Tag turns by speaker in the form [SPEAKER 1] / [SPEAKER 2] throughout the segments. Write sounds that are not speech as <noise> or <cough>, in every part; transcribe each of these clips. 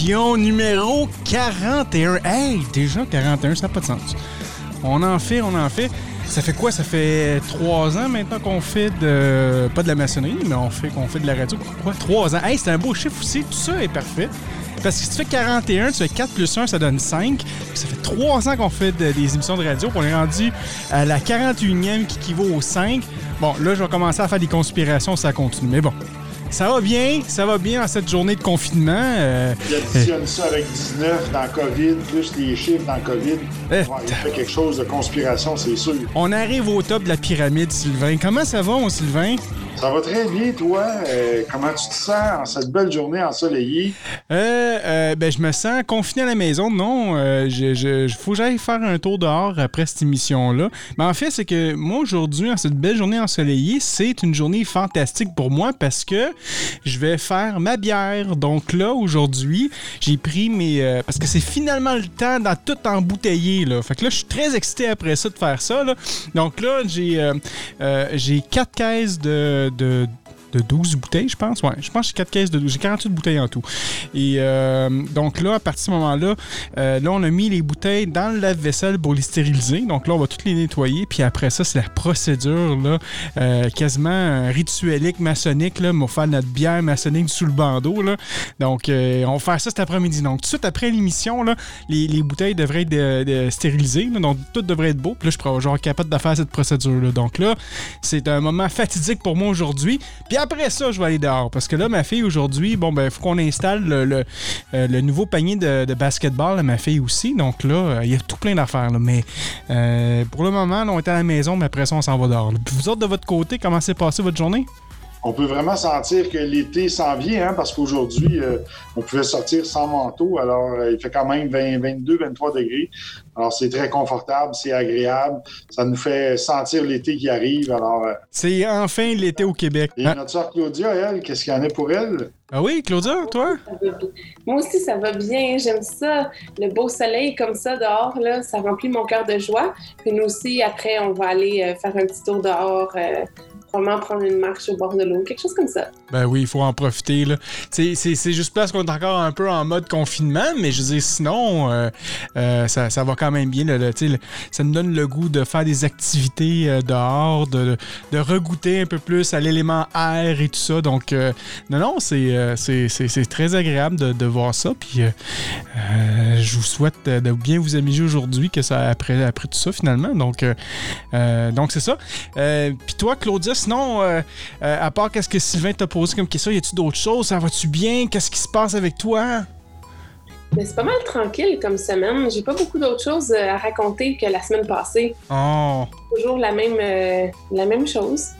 [SPEAKER 1] Émission numéro 41. Hey, déjà 41, ça n'a pas de sens. On en fait, on en fait. Ça fait quoi? Ça fait trois ans maintenant qu'on fait de. Pas de la maçonnerie, mais on fait qu'on fait de la radio. Quoi? Trois ans. Hey, c'est un beau chiffre aussi. Tout ça est parfait. Parce que si tu fais 41, tu fais 4 plus 1, ça donne 5. Puis ça fait 3 ans qu'on fait de- des émissions de radio. on est rendu à la 41e qui équivaut au 5. Bon, là, je vais commencer à faire des conspirations, ça continue. Mais bon, ça va bien. Ça va bien en cette journée de confinement. Euh,
[SPEAKER 2] Il additionne ça avec 19 dans COVID, plus les chiffres dans COVID. Ouais, il fait quelque chose de conspiration, c'est sûr.
[SPEAKER 1] on arrive au top de la pyramide, Sylvain. Comment ça va, mon Sylvain?
[SPEAKER 2] Ça va très bien, toi. Euh, comment tu te sens en cette belle journée ensoleillée?
[SPEAKER 1] Euh, euh, ben, je me sens confiné à la maison. Non, euh, je- faut que j'aille faire un tour dehors après cette émission-là. Mais en fait, c'est que moi, aujourd'hui, en cette belle journée ensoleillée, c'est une journée fantastique pour moi parce que je vais faire ma bière. Donc là, aujourd'hui, j'ai pris mes... euh, parce que c'est finalement le temps dans tout embouteiller, là. Fait que là, je suis très excité après ça de faire ça, là. Donc là, j'ai euh, euh, caisses de de 12 bouteilles, je pense. Ouais, je pense que j'ai 4 caisses de 12. J'ai 48 bouteilles en tout. Et euh, donc là, à partir de ce moment-là, euh, là, on a mis les bouteilles dans le lave-vaisselle pour les stériliser. Donc là, on va toutes les nettoyer. Puis après ça, c'est la procédure, là, euh, quasiment rituelique, maçonnique, là, on va faire notre bière maçonnique sous le bandeau, là. Donc, on va faire ça cet après-midi. Donc, tout de suite après l'émission, là, les, les bouteilles devraient être stérilisées. donc, tout devrait être beau. Puis là, je pourrais genre capable de faire cette procédure-là. Donc là, c'est un moment fatidique pour moi aujourd'hui. Puis après ça, je vais aller dehors. Parce que là, ma fille, aujourd'hui, bon, ben, faut qu'on installe le, euh, nouveau panier de, basketball à ma fille aussi. Donc là, euh, il y a tout plein d'affaires. Mais euh, pour le moment, là, on est à la maison, mais après ça, on s'en va dehors. vous autres, de votre côté, comment s'est passée votre journée?
[SPEAKER 2] On peut vraiment sentir que l'été s'en vient, hein, parce qu'aujourd'hui, euh, on pouvait sortir sans manteau. Alors, euh, il fait quand même 20, 22, 23 degrés. Alors, c'est très confortable, c'est agréable. Ça nous fait sentir l'été qui arrive. Alors, euh,
[SPEAKER 1] C'est enfin l'été au Québec.
[SPEAKER 2] et
[SPEAKER 1] Ah,
[SPEAKER 2] notre soeur Claudia, elle, qu'est-ce qu'il y en a pour elle?
[SPEAKER 1] ah oui, Claudia, toi?
[SPEAKER 3] Moi aussi, ça va bien. J'aime ça. Le beau soleil comme ça dehors, là, ça remplit mon cœur de joie. Puis nous aussi, après, on va aller faire un petit tour dehors, euh, probablement prendre une marche au bord de l'eau, quelque chose comme ça.
[SPEAKER 1] Ben oui, il faut en profiter. là. C'est, c'est, juste parce qu'on est encore un peu en mode confinement, mais je veux dire, sinon, euh, euh, ça, ça va quand même bien. là, là, ça nous donne le goût de faire des activités euh, dehors, de, de regoûter un peu plus à l'élément air et tout ça. Donc, non, non, c'est, c'est, très agréable de, voir ça. Puis, je vous souhaite de bien vous amuser aujourd'hui que ça après, après tout ça finalement. Donc, donc c'est ça. Puis toi, Claudia, sinon, euh, euh, à part qu'est-ce que Sylvain t'a posé comme question, y a-tu d'autres choses? Ça va-tu bien? Qu'est-ce qui se passe avec toi?
[SPEAKER 3] Mais c'est pas mal tranquille comme semaine. J'ai pas beaucoup d'autres choses euh, à raconter que la semaine passée.
[SPEAKER 1] Oh,
[SPEAKER 3] Toujours la même, euh, la même chose.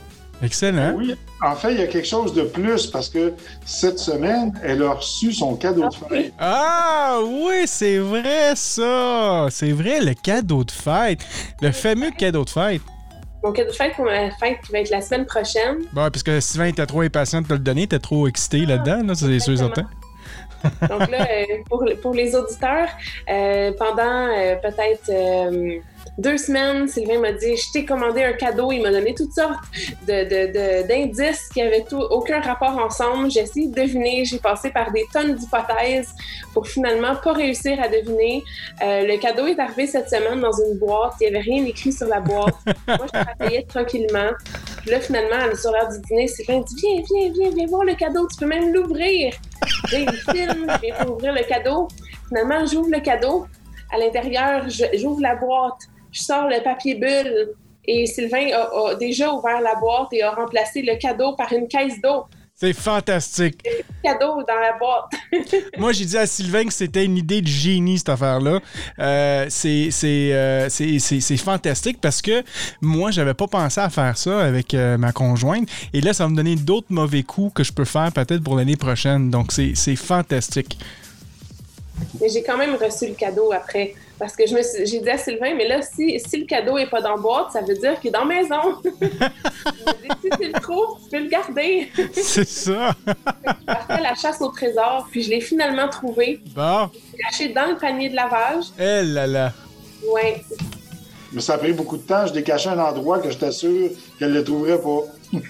[SPEAKER 1] excellent.
[SPEAKER 2] Oui, en fait, il y a quelque chose de plus parce que cette semaine, elle a reçu son cadeau de fête.
[SPEAKER 1] Ah oui, c'est vrai ça! C'est vrai, le cadeau de fête. Le fameux cadeau de fête.
[SPEAKER 3] Mon cadeau de fête pour ma fête qui va être la semaine prochaine.
[SPEAKER 1] Bon, parce que Sylvain était trop impatient de te le donner, t'es trop excité là-dedans, là, c'est sûr et certain.
[SPEAKER 3] Donc là, euh, pour, pour les auditeurs, euh, pendant euh, peut-être deux semaines, Sylvain m'a dit Je t'ai commandé un cadeau. Il m'a donné toutes sortes d'indices qui avaient tout, aucun rapport ensemble. J'ai essayé de deviner. J'ai passé par des tonnes d'hypothèses pour finalement pas réussir à deviner. Euh, le cadeau est arrivé cette semaine dans une boîte. Il n'y avait rien écrit sur la boîte. <laughs> Moi, je travaillais tranquillement. Puis là, finalement, sur l'heure du dîner, Sylvain dit Viens, viens, viens, viens voir le cadeau. Tu peux même l'ouvrir. Là, il filme, je viens pour ouvrir le cadeau. Finalement, j'ouvre le cadeau. À l'intérieur, j'ouvre la boîte. Je sors le papier bulle. Et Sylvain a, a déjà ouvert la boîte et a remplacé le cadeau par une caisse d'eau.
[SPEAKER 1] C'est fantastique.
[SPEAKER 3] Cadeau dans la boîte. <laughs>
[SPEAKER 1] Moi, j'ai dit à Sylvain que c'était une idée de génie, cette affaire-là. Euh, c'est, euh, c'est, fantastique parce que moi, j'avais pas pensé à faire ça avec euh, ma conjointe. Et là, ça va me donner d'autres mauvais coups que je peux faire peut-être pour l'année prochaine. Donc, c'est, c'est fantastique.
[SPEAKER 3] Mais j'ai quand même reçu le cadeau après. Parce que je me suis- j'ai dit à Sylvain, mais là, si, si le cadeau est pas dans la boîte, ça veut dire qu'il est dans la maison. <laughs> Si tu le trouves, tu peux le garder. <laughs>
[SPEAKER 1] c'est ça.
[SPEAKER 3] Je partais à la chasse au trésor, puis je l'ai finalement trouvé,
[SPEAKER 1] Bon.
[SPEAKER 3] caché dans le panier de lavage.
[SPEAKER 1] Eh là là.
[SPEAKER 3] Ouais.
[SPEAKER 2] Mais ça a pris beaucoup de temps. Je décachais un endroit que je t'assure qu'elle ne le trouverait pas. <laughs>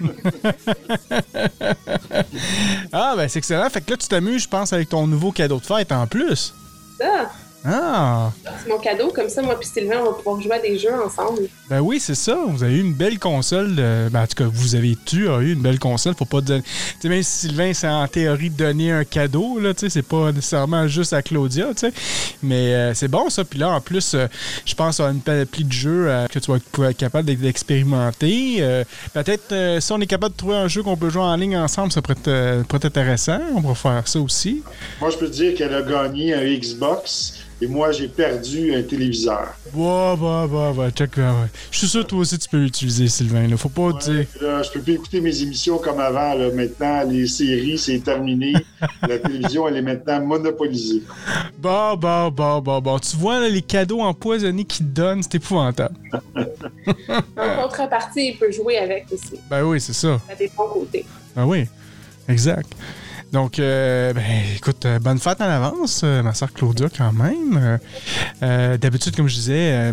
[SPEAKER 1] ah, ben c'est excellent. Fait que là, tu t'amuses, je pense, avec ton nouveau cadeau de fête en plus.
[SPEAKER 3] Ça.
[SPEAKER 1] Ah!
[SPEAKER 3] C'est mon cadeau, comme ça, moi puis Sylvain, on va pouvoir jouer à des jeux ensemble.
[SPEAKER 1] Ben oui, c'est ça. Vous avez eu une belle console. De... Ben, en tout cas, vous avez tu as eu une belle console. Faut pas dire. Tu sais, même si Sylvain, c'est en théorie donner un cadeau, là, tu sais, c'est pas nécessairement juste à Claudia, tu sais. Mais euh, c'est bon, ça. Puis là, en plus, euh, je pense à une panoplie de jeux euh, que tu vas être capable d'expérimenter. Peut-être, si on est capable de trouver un jeu qu'on peut jouer en ligne ensemble, ça pourrait être, pourrait être intéressant. On va faire ça aussi.
[SPEAKER 2] Moi, je peux te dire qu'elle a gagné un Xbox et moi, j'ai perdu un téléviseur.
[SPEAKER 1] Ouais, ouais, ouais, ouais, check, ouais. Je suis sûr que toi aussi, tu peux l'utiliser, Sylvain. Là. Faut pas dire.
[SPEAKER 2] Là, je peux plus écouter mes émissions comme avant. Là. Maintenant, les séries, c'est terminé. <laughs> La télévision, elle est maintenant monopolisée.
[SPEAKER 1] Bon, bon, bon, bon, bon. Tu vois, là, les cadeaux empoisonnés qu'ils te donnent, c'est épouvantable. <laughs>
[SPEAKER 3] en contrepartie, il peut jouer avec aussi.
[SPEAKER 1] Ben oui, c'est ça.
[SPEAKER 3] Ça dépend côté.
[SPEAKER 1] Ben oui, exact. Donc, euh, ben, écoute, euh, bonne fête en avance, euh, ma soeur Claudia, quand même. d'habitude, comme je disais, à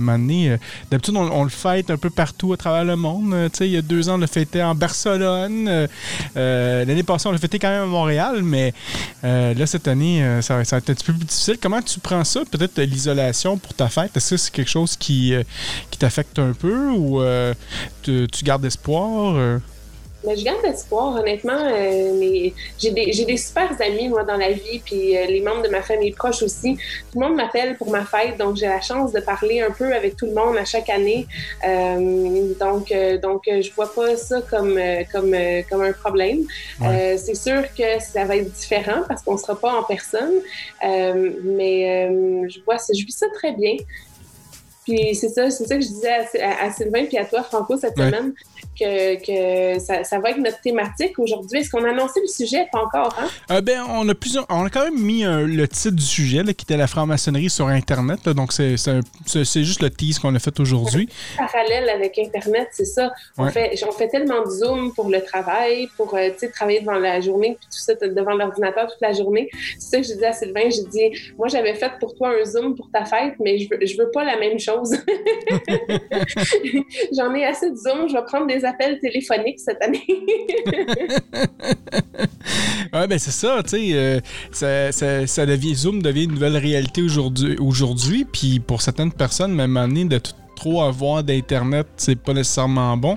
[SPEAKER 1] d'habitude, on, le fête un peu partout à travers le monde. tu sais, il y a deux ans, on l'a fêté en Barcelone. L'année passée, on l'a fêté quand même à Montréal, mais là, cette année, ça, va être un petit peu plus difficile. Comment tu prends ça, peut-être l'isolation pour ta fête? Est-ce que c'est quelque chose qui, qui t'affecte un peu ou tu gardes espoir?
[SPEAKER 3] Mais je garde espoir, honnêtement. Euh, j'ai des, des, super amis, moi, dans la vie, puis euh, les membres de ma famille proche aussi. Tout le monde m'appelle pour ma fête, donc j'ai la chance de parler un peu avec tout le monde à chaque année. Euh, donc, donc je vois pas ça comme, comme, comme un problème. c'est sûr que ça va être différent parce qu'on sera pas en personne, mais je vois, je vis ça très bien. Puis c'est ça, c'est ça que je disais à, Sylvain puis à toi, Franco, cette semaine que, ça, va être notre thématique aujourd'hui. Est-ce qu'on a annoncé le sujet? Pas encore, hein?
[SPEAKER 1] Euh, ben, on a plusieurs. On a quand même mis euh, le titre du sujet, qui était la franc-maçonnerie sur Internet. donc, c'est juste le tease qu'on a fait aujourd'hui. <laughs>
[SPEAKER 3] Parallèle avec Internet, c'est ça. On, fait, on fait tellement de Zoom pour le travail, pour euh, travailler devant la journée, puis tout ça, devant l'ordinateur toute la journée. C'est ça que j'ai dit à Sylvain. J'ai dit, moi, j'avais fait pour toi un Zoom pour ta fête, mais je veux, je veux pas la même chose. <laughs> <laughs> J'en ai assez de Zoom. Je vais prendre des appels téléphoniques cette année. <laughs>
[SPEAKER 1] ouais, ben c'est ça, tu sais, euh, ça, ça, ça, devient, Zoom devient une nouvelle réalité aujourd'hui, aujourd'hui puis pour certaines personnes, même année, de toute trop avoir d'Internet, c'est pas nécessairement bon.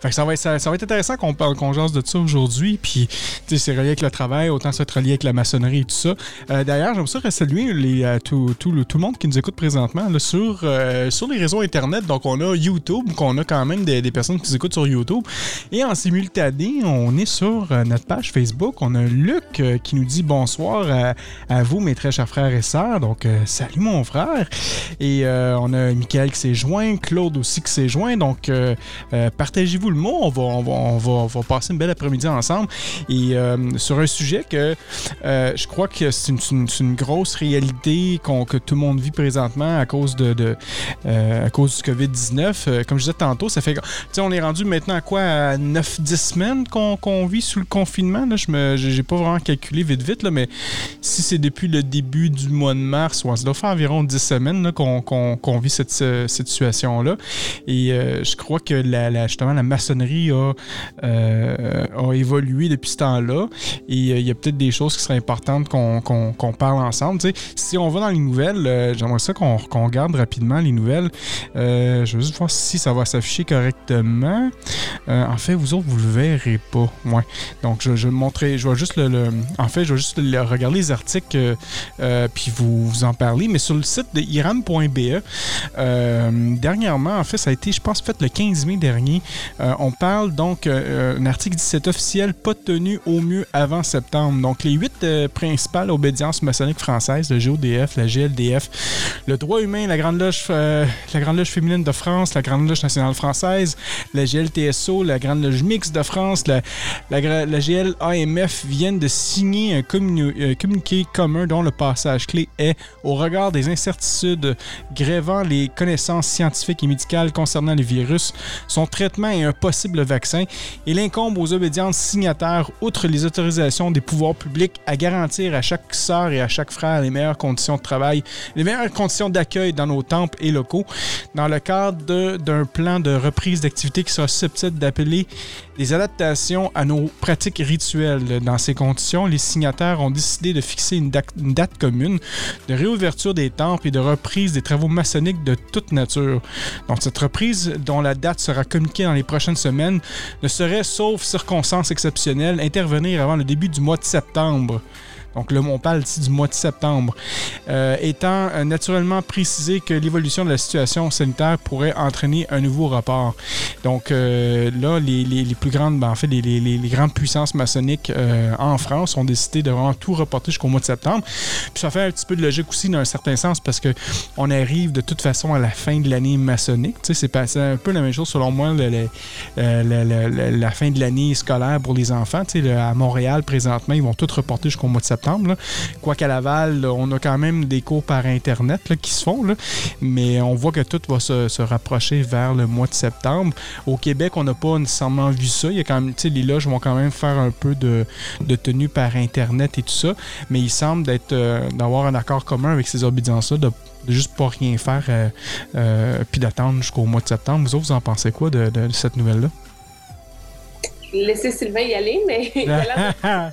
[SPEAKER 1] Fait que ça va être, ça, va être intéressant qu'on parle, qu'on jase de ça aujourd'hui. Puis, c'est relié avec le travail, autant être relié avec la maçonnerie et tout ça. Euh, d'ailleurs, j'aimerais ça saluer euh, tout, le, tout, le, monde qui nous écoute présentement sur, euh, sur les réseaux Internet. Donc, on a YouTube, qu'on a quand même des, des, personnes qui nous écoutent sur YouTube. Et en simultané, on est sur notre page Facebook. On a Luc qui nous dit bonsoir à, à, vous, mes très chers frères et sœurs. Donc, salut mon frère. Et on a Michael qui s'est joint Claude aussi qui s'est joint. Donc, euh, euh, partagez-vous le mot. On va, on va, on va, passer une belle après-midi ensemble. Et euh, sur un sujet que je crois que c'est une, grosse réalité que tout le monde vit présentement à cause, de, à cause du COVID-19. comme je disais tantôt, ça fait. Tu sais, on est rendu maintenant à quoi? À 9-10 semaines qu'on vit sous le confinement. Là. Je n'ai pas vraiment calculé vite, vite, là, mais si c'est depuis le début du mois de mars, ça doit faire environ 10 semaines qu'on vit cette, cette situation là Et euh, je crois que la, justement la maçonnerie a, euh, a évolué depuis ce temps-là. Et euh, il y a peut-être des choses qui seraient importantes qu'on parle ensemble. si on va dans les nouvelles, j'aimerais ça qu'on regarde rapidement les nouvelles. je vais juste voir si ça va s'afficher correctement. en fait, vous autres, vous le verrez pas. Ouais. Donc, je, vais montrer. Je vais juste le, en fait, je vais juste regarder les articles puis vous, vous en parler. Mais sur le site de iram.be, dernièrement, en fait, ça a été, je pense, fait le 15 mai dernier. Euh, on parle donc euh, un article 17 officiel pas tenu au mieux avant septembre. Donc, les huit euh, principales obédiences maçonniques françaises, le GODF, la GLDF, le droit humain, la Grande Loge, la Grande Loge féminine de France, la Grande Loge nationale française, la GLTSO, la Grande Loge mixte de France, la, la, la GLAMF viennent de signer un communiqué commun dont le passage clé est au regard des incertitudes grèvant les connaissances scientifiques et médicales concernant le virus, son traitement et un possible vaccin. Il incombe aux obédiences signataires, outre les autorisations des pouvoirs publics, à garantir à chaque sœur et à chaque frère les meilleures conditions de travail, les meilleures conditions d'accueil dans nos temples et locaux, dans le cadre d'un plan de reprise d'activité qui sera susceptible d'appeler des adaptations à nos pratiques rituelles. Dans ces conditions, les signataires ont décidé de fixer une date, commune de réouverture des temples et de reprise des travaux maçonniques de toute nature. Donc, cette reprise, dont la date sera communiquée dans les prochaines semaines, ne saurait, sauf circonstances exceptionnelles, intervenir avant le début du mois de septembre. Donc là, on parle ici du mois de septembre. Euh, étant euh, naturellement précisé que l'évolution de la situation sanitaire pourrait entraîner un nouveau report. Donc euh, là, les, plus grandes, ben, en fait, les, grandes puissances maçonniques en France ont décidé de vraiment tout reporter jusqu'au mois de septembre. Puis ça fait un petit peu de logique aussi dans un certain sens parce que on arrive de toute façon à la fin de l'année maçonnique. Tu sais, c'est un peu la même chose selon moi, la fin de l'année scolaire pour les enfants. Tu sais, à Montréal, présentement, ils vont tout reporter jusqu'au mois de septembre. Quoi qu'à Laval, on a quand même des cours par Internet qui se font, mais on voit que tout va se, rapprocher vers le mois de septembre. Au Québec, on n'a pas nécessairement vu ça. Il y a quand même, les loges vont quand même faire un peu de, tenue par Internet et tout ça, mais il semble euh, d'avoir un accord commun avec ces obédiences-là, de, juste pas rien faire euh, euh, puis d'attendre jusqu'au mois de septembre. Vous autres, vous en pensez quoi de cette nouvelle-là?
[SPEAKER 3] Laisser Sylvain y aller, mais <laughs> il a l'air <laughs> <laughs>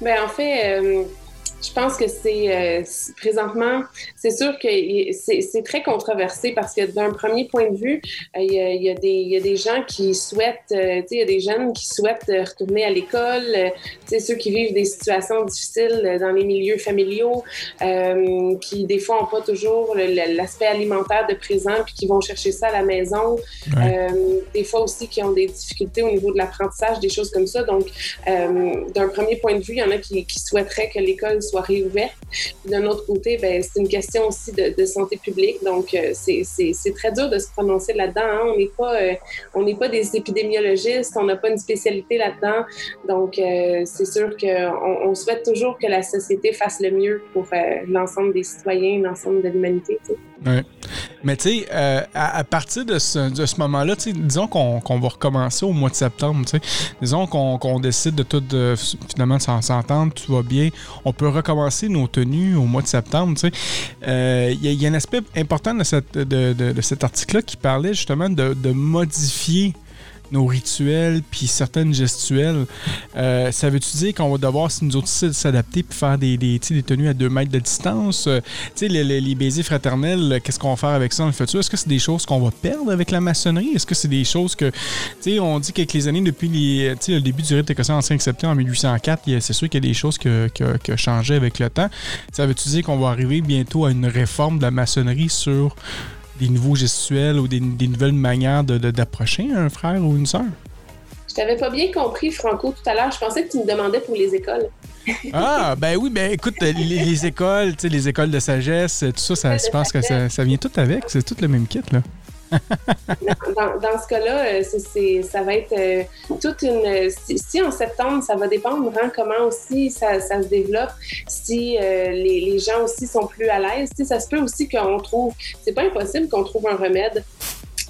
[SPEAKER 3] ben, en fait, euh, je pense que c'est euh, présentement, c'est sûr que c'est très controversé parce que d'un premier point de vue, euh, il, y a, des, il, y a, des, gens qui souhaitent, euh, il y a des jeunes qui souhaitent retourner à l'école, ceux qui vivent des situations difficiles dans les milieux familiaux, qui des fois n'ont pas toujours l'aspect alimentaire de présent, puis qui vont chercher ça à la maison. des fois aussi qui ont des difficultés au niveau de l'apprentissage, des choses comme ça. Donc, d'un premier point de vue, il y en a qui, qui souhaiteraient que l'école soit réouverte. D'un autre côté, ben, c'est une question aussi de, santé publique. Donc, euh, c'est très dur de se prononcer là-dedans. Hein. On n'est pas, euh, pas des épidémiologistes, on n'a pas une spécialité là-dedans. Donc, euh, c'est sûr qu'on on souhaite toujours que la société fasse le mieux pour l'ensemble des citoyens, l'ensemble de l'humanité.
[SPEAKER 1] Oui. Mais tu sais, à, partir de ce, de ce moment-là, disons qu'on va recommencer au mois de septembre. Disons qu'on décide de tout, de, finalement, de s'entendre, tout va bien. On peut recommencer nos tenues au mois de septembre. Il euh, y, a un aspect important de, cette, de, cet article-là qui parlait justement de, de modifier nos rituels puis certaines gestuelles, euh, ça veut-tu dire qu'on va devoir, si nous autres, s'adapter puis faire des, des, tenues à deux mètres de distance? Euh, tu sais, les, baisers fraternels, qu'est-ce qu'on va faire avec ça? Dans le futur? Est-ce que c'est des choses qu'on va perdre avec la maçonnerie? Est-ce que c'est des choses que, tu sais, on dit qu'avec les années depuis les, le début du rite écossais en 5 septembre en 1804, c'est sûr qu'il y a des choses qui ont changé avec le temps. Ça veut-tu dire qu'on va arriver bientôt à une réforme de la maçonnerie sur des nouveaux gestuels ou des, nouvelles manières d'approcher un frère ou une sœur?
[SPEAKER 3] Je t'avais pas bien compris, Franco, tout à l'heure. Je pensais que tu me demandais pour les écoles. <laughs>
[SPEAKER 1] ah, ben oui, ben écoute, les, écoles, les écoles de sagesse, tout ça, ça je pense que ça, ça, vient tout avec. C'est tout le même kit, là <laughs> dans, ce cas-là, euh, ça va être euh, toute une. Si, en septembre, ça va dépendre hein, comment aussi ça, se développe, si euh, les, gens aussi sont plus à l'aise. Ça se peut aussi qu'on trouve. C'est pas impossible qu'on trouve un remède.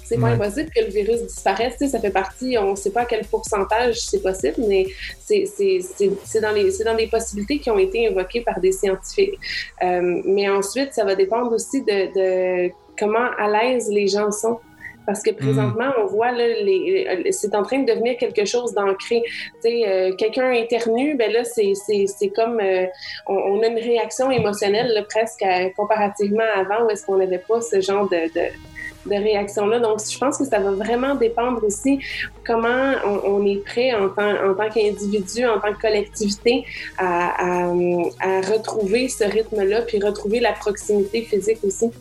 [SPEAKER 1] C'est pas impossible que le virus disparaisse. Ça fait partie, on ne sait pas à quel pourcentage c'est possible, mais c'est dans, les, dans les possibilités qui ont été invoquées par des scientifiques. mais ensuite, ça va dépendre aussi de comment à l'aise les gens sont. Parce que présentement, on voit, là, c'est en train de devenir quelque chose d'ancré. Euh, quelqu'un éternue, ben là, c'est, comme, euh, on, a une réaction émotionnelle presque comparativement à avant où est-ce qu'on n'avait pas ce genre de, de, réaction-là. Donc, je pense que ça va vraiment dépendre aussi comment on, est prêt en tant, en tant qu'individu, en tant que collectivité à, à, à retrouver ce rythme-là, puis retrouver la proximité physique aussi.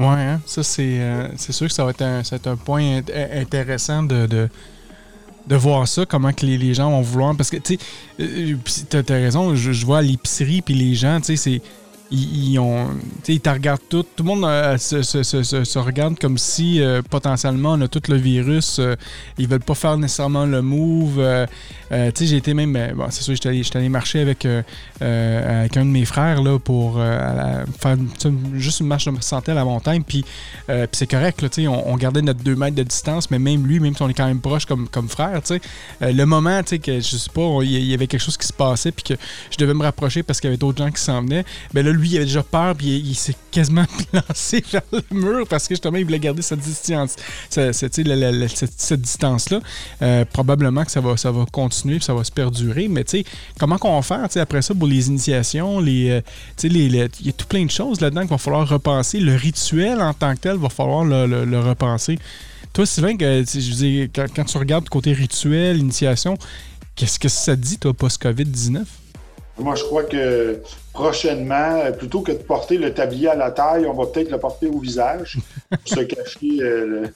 [SPEAKER 1] Oui, hein? ça euh, c'est sûr que ça va être un, un point intéressant de, de, voir ça, comment que les, gens vont vouloir. Parce que, tu sais, euh, tu as, raison, je, vois à l'épicerie, puis les gens, tu sais, c'est ils, te regardent tout. Tout le monde euh, se, regarde comme si euh, potentiellement on a tout le virus. Euh, ils veulent pas faire nécessairement le move. j'ai été même. Ben, c'est sûr, j'étais allé, allé, marcher avec, avec un de mes frères là, pour faire juste une marche de santé à la montagne. Puis, c'est correct, là, on, on gardait notre 2 mètres de distance, mais même lui, même si on est quand même proche comme, comme frère, le moment que je sais pas, il y avait quelque chose qui se passait, puis que je devais me rapprocher parce qu'il y avait d'autres gens qui s'en venaient, ben là, lui, il avait déjà peur, puis il, s'est quasiment <laughs> lancé vers le mur parce que justement, il voulait garder cette distance, cette, cette, distance-là. Probablement que ça va, ça va continuer, puis ça va se perdurer, mais tu sais, comment qu'on va faire après ça pour les initiations, les, euh, les, il y a tout plein de choses là-dedans qu'il va falloir repenser. Le rituel en tant que tel, va falloir le, repenser. Toi, Sylvain, quand, tu regardes côté rituel, initiation, Qu'est-ce que ça dit, toi, post-COVID-19?
[SPEAKER 2] Moi, je crois que prochainement, plutôt que de porter le tablier à la taille, on va peut-être le porter au visage pour se <laughs> cacher euh,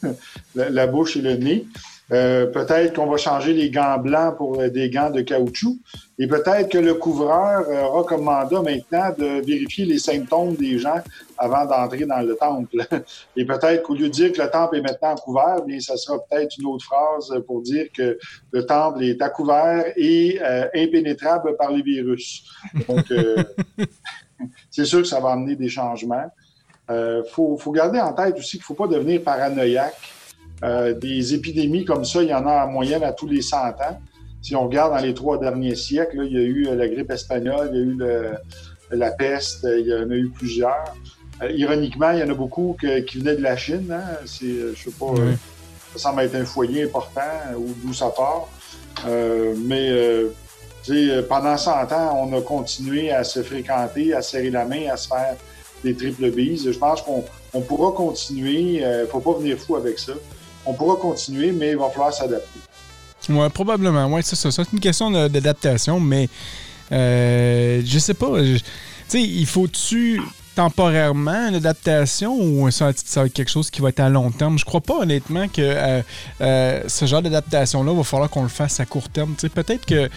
[SPEAKER 2] la, bouche et le nez. Euh, peut-être qu'on va changer les gants blancs pour euh, des gants de caoutchouc. Et peut-être que le couvreur euh, recommanda maintenant de vérifier les symptômes des gens avant d'entrer dans le temple. <laughs> Et peut-être qu'au lieu de dire que le temple est maintenant couvert, bien, ça sera peut-être une autre phrase pour dire que le temple est à couvert et impénétrable par les virus. Donc, <laughs> c'est sûr que ça va amener des changements. Il faut, faut, garder en tête aussi qu'il ne faut pas devenir paranoïaque. Euh, des épidémies comme ça, il y en a en moyenne à tous les 100 ans. Si on regarde dans les trois derniers siècles, il y a eu euh, la grippe espagnole, il y a eu la peste, il y en a eu plusieurs. Euh, ironiquement, il y en a beaucoup qui venaient de la Chine. Hein. C'est, je sais pas, ça semble être un foyer important d'où ça part. mais pendant 100 ans, on a continué à se fréquenter, à serrer la main, à se faire des triples bises. Je pense qu'on pourra continuer. Il ne faut pas venir fou avec ça on pourra continuer, mais il va falloir s'adapter.
[SPEAKER 1] Oui, probablement. Oui, c'est ça. C'est une question d'adaptation, mais euh, je sais pas. Tu sais, il faut-tu temporairement une adaptation ou ça, ça, va être quelque chose qui va être à long terme? Je crois pas honnêtement que euh, euh, ce genre d'adaptation-là va falloir qu'on le fasse à court terme. Peut-être que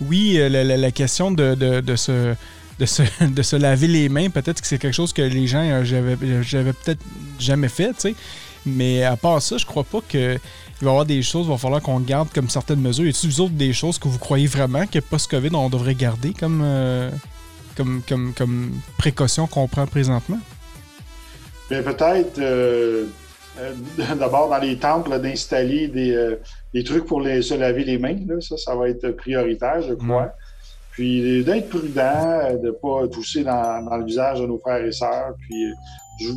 [SPEAKER 1] oui, euh, la, question de, de, se, de, se, <laughs> de se laver les mains, peut-être que c'est quelque chose que les gens j'avais peut-être jamais fait. sais. Mais à part ça, je crois pas que il va y avoir des choses, il va falloir qu'on garde comme certaines mesures. Y a-t-il vous autres des choses que vous croyez vraiment que post-COVID, on devrait garder comme, euh, comme, comme, comme précaution qu'on prend présentement?
[SPEAKER 2] Bien, peut-être euh, euh, <laughs> d'abord dans les temples d'installer des, des, trucs pour les, se laver les mains. Là. Ça, ça va être prioritaire, je crois. Puis d'être prudent, de ne pas tousser dans, dans, le visage de nos frères et sœurs. Puis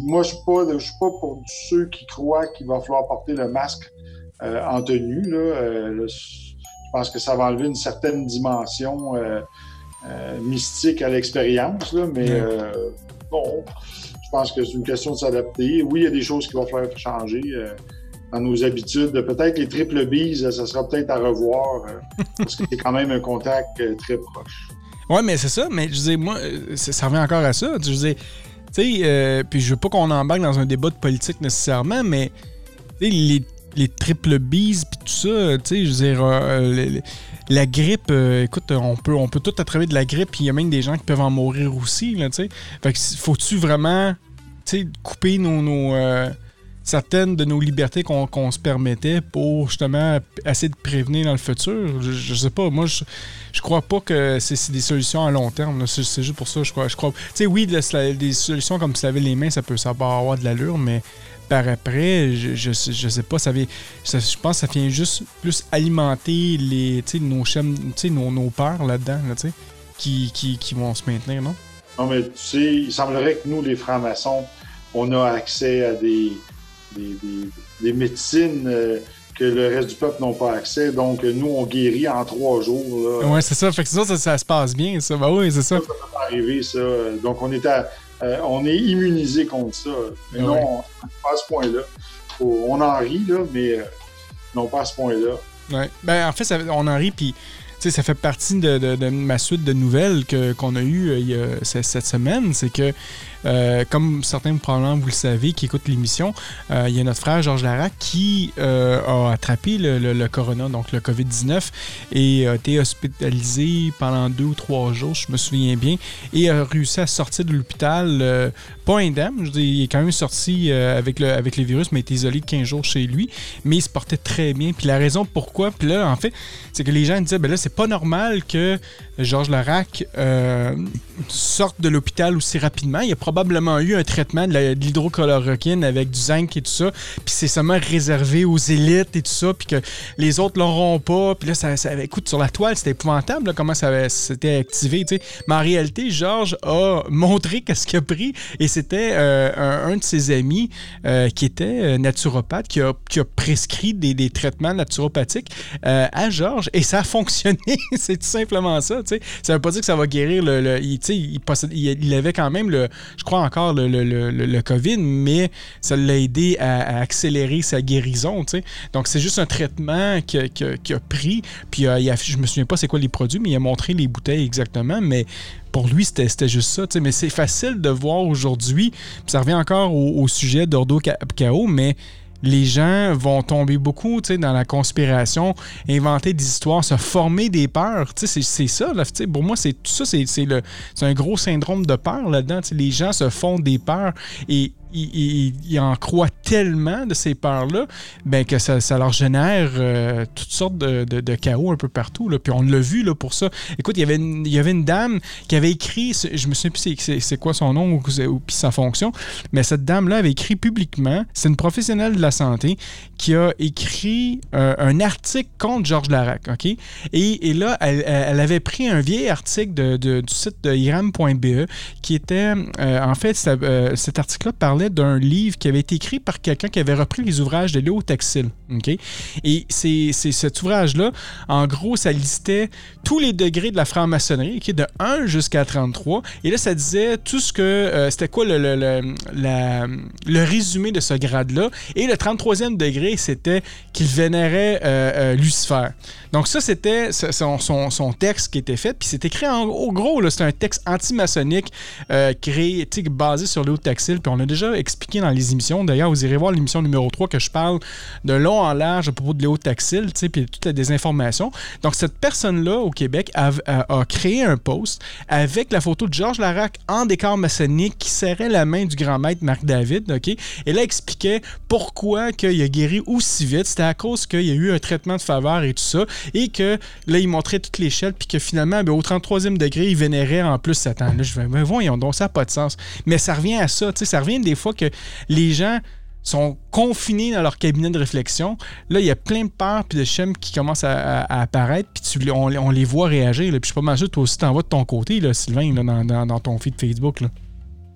[SPEAKER 2] moi, je ne suis, pas pour ceux qui croient qu'il va falloir porter le masque euh, en tenue. Euh, je pense que ça va enlever une certaine dimension euh, mystique à l'expérience. Mais bon, je pense que c'est une question de s'adapter. Oui, il y a des choses qui vont falloir changer dans nos habitudes. Peut-être les triples bises, ça sera peut-être à revoir <laughs> parce que c'est quand même un contact très proche.
[SPEAKER 1] Oui, mais c'est ça. Mais je disais, moi, ça revient encore à ça. Je disais, tu sais, euh, puis je veux pas qu'on embarque dans un débat de politique nécessairement, mais les, les triple bises puis tout ça, tu sais, je veux dire, euh, la grippe, euh, écoute, on peut, on peut tout attraper de la grippe, puis il y a même des gens qui peuvent en mourir aussi, là, tu sais. Fait que faut-tu vraiment, tu sais, couper nos, nos certaines de nos libertés qu'on se permettait pour justement essayer de prévenir dans le futur. Je, sais pas, moi je, je crois pas que c'est des solutions à long terme. C'est juste pour ça, je crois. Je crois tu sais, oui, des solutions comme se laver les mains, ça peut, ça avoir de l'allure, mais par après, je, je, sais pas, ça, je pense que ça vient juste plus alimenter les, nos nos, nos peurs là-dedans, qui, qui, qui vont se maintenir, non?
[SPEAKER 2] Non, mais tu sais, il semblerait que nous, les francs-maçons, on a accès à des, des, médecines euh, que le reste du peuple n'ont pas accès. Donc, nous, on guérit en trois jours.
[SPEAKER 1] Oui, c'est ça. Fait que ça, ça, se passe bien, ça. Ben oui, c'est ça. Ça,
[SPEAKER 2] peut arriver, ça. Donc, on est, euh, on est immunisé contre ça. Mais non, pas à ce point-là. On en rit, là, mais euh, non pas à ce point-là.
[SPEAKER 1] Ouais. Ben, en fait, on en rit, puis sais, ça fait partie de, ma suite de nouvelles que, qu'on a eues cette semaine. C'est que euh, comme certains probablement vous le savez qui écoutent l'émission, euh, il y a notre frère Georges Larac qui euh, a attrapé le, corona, donc le COVID-19, et a été hospitalisé pendant deux ou trois jours, je me souviens bien, et a réussi à sortir de l'hôpital, pas indemne, je il est quand même sorti avec, le, virus, mais est isolé de 15 jours chez lui, mais il se portait très bien. Puis la raison pourquoi, puis là, en fait, c'est que les gens disaient, ben là, c'est pas normal que Georges Larac sorte de l'hôpital aussi rapidement. Il a probablement eu un traitement de l'hydrochloroquine avec du zinc et tout ça, puis c'est seulement réservé aux élites et tout ça, puis que les autres l'auront pas. Puis là, ça, écoute, sur la toile, c'était épouvantable comment ça s'était activé. Mais en réalité, Georges a montré <laughs> qu'est-ce qu'il a pris, et c'était euh, un, de ses amis euh, qui était euh, naturopathe, qui a, prescrit des, des, traitements naturopathiques à Georges, et ça a fonctionné. <laughs> c'est tout simplement ça, sais. Ça veut pas dire que ça va guérir le... le il, il, il, avait quand même le, je crois encore le, le, COVID, mais ça l'a aidé à, accélérer sa guérison. Donc, c'est juste un traitement qu'il a, pris. Puis, euh, il a, je me souviens pas c'est quoi les produits, mais il a montré les bouteilles exactement. Mais pour lui, c'était juste ça. Mais c'est facile de voir aujourd'hui. Ça revient encore au, sujet d'Ordo Cao, mais les gens vont tomber beaucoup dans la conspiration, inventer des histoires, se former des peurs. C'est ça. Pour moi, c'est tout ça, c'est un gros syndrome de peur là-dedans. Les gens se font des peurs et ils, en croient tellement de ces peurs-là ben, que ça, leur génère euh, toutes sortes de, chaos un peu partout. Là. Puis on l'a vu là, pour ça. Écoute, il y, avait une, il y avait une dame qui avait écrit, je me souviens plus c'est quoi son nom ou, ou, sa fonction, mais cette dame-là avait écrit publiquement, c'est une professionnelle de la santé qui a écrit euh, un article contre Georges Larac. OK? Et, là, elle, avait pris un vieil article de, du site de iram.be qui était, euh, en fait, cet article-là parlait d'un livre qui avait été écrit par quelqu'un qui avait repris les ouvrages de Léo Taxil. Et c'est, cet ouvrage-là, en gros, ça listait tous les degrés de la franc-maçonnerie, de 1 jusqu'à 33. Et là, ça disait tout ce que. Euh, c'était quoi le, le, résumé de ce grade-là. Et le 33e degré, c'était qu'il vénérait euh, euh, Lucifer. Donc, ça, c'était son, texte qui était fait. Puis c'est écrit en gros, c'est un texte anti-maçonnique créé, basé sur Léo Taxil. Puis on a déjà expliqué dans les émissions. D'ailleurs, vous irez voir l'émission numéro 3 que je parle de long en large à propos de Léo Taxil, puis toutes les informations. Donc, cette personne-là au Québec a, créé un post avec la photo de Georges Larac en décor maçonnique qui serrait la main du grand maître Marc David. OK? Et là, expliquait pourquoi il a guéri aussi vite. C'était à cause qu'il y a eu un traitement de faveur et tout ça. Et que là, il montrait toute l'échelle, puis que finalement, ben, au 33e degré, il vénérait en plus Satan. Là, je vais, mais voyons donc, ça n'a pas de sens. Mais ça revient à ça, tu sais, ça revient des fois que les gens sont confinés dans leur cabinet de réflexion. Là, il y a plein de peurs puis de schèmes qui commencent à, apparaître, puis tu, on, les voit réagir. Puis je suis pas mal toi aussi, t'en vas de ton côté, là, Sylvain, dans, dans, ton feed Facebook. Là.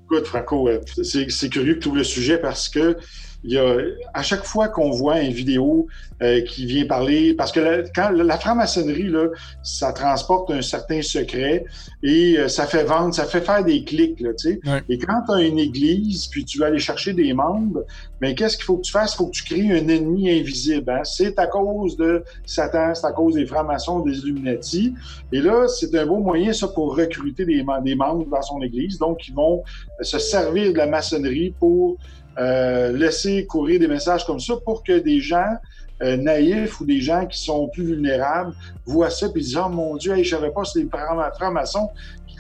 [SPEAKER 2] Écoute, Franco, euh, c'est curieux que tu le sujet parce que il y a, à chaque fois qu'on voit une vidéo euh, qui vient parler, parce que la, quand la franc-maçonnerie, là, ça transporte un certain secret et euh, ça fait vendre, ça fait faire des clics, là, tu sais. Et quand tu as une église, puis tu vas aller chercher des membres, mais qu'est-ce qu'il faut que tu fasses? Il faut que tu crées un ennemi invisible. Hein? C'est à cause de Satan, c'est à cause des francs-maçons, des Illuminati. Et là, c'est un beau moyen, ça, pour recruter des, des membres dans son église. Donc, ils vont se servir de la maçonnerie pour euh, laisser courir des messages comme ça pour que des gens euh, naïfs ou des gens qui sont plus vulnérables voient ça et disent Oh mon Dieu, je savais pas si les francs-maçons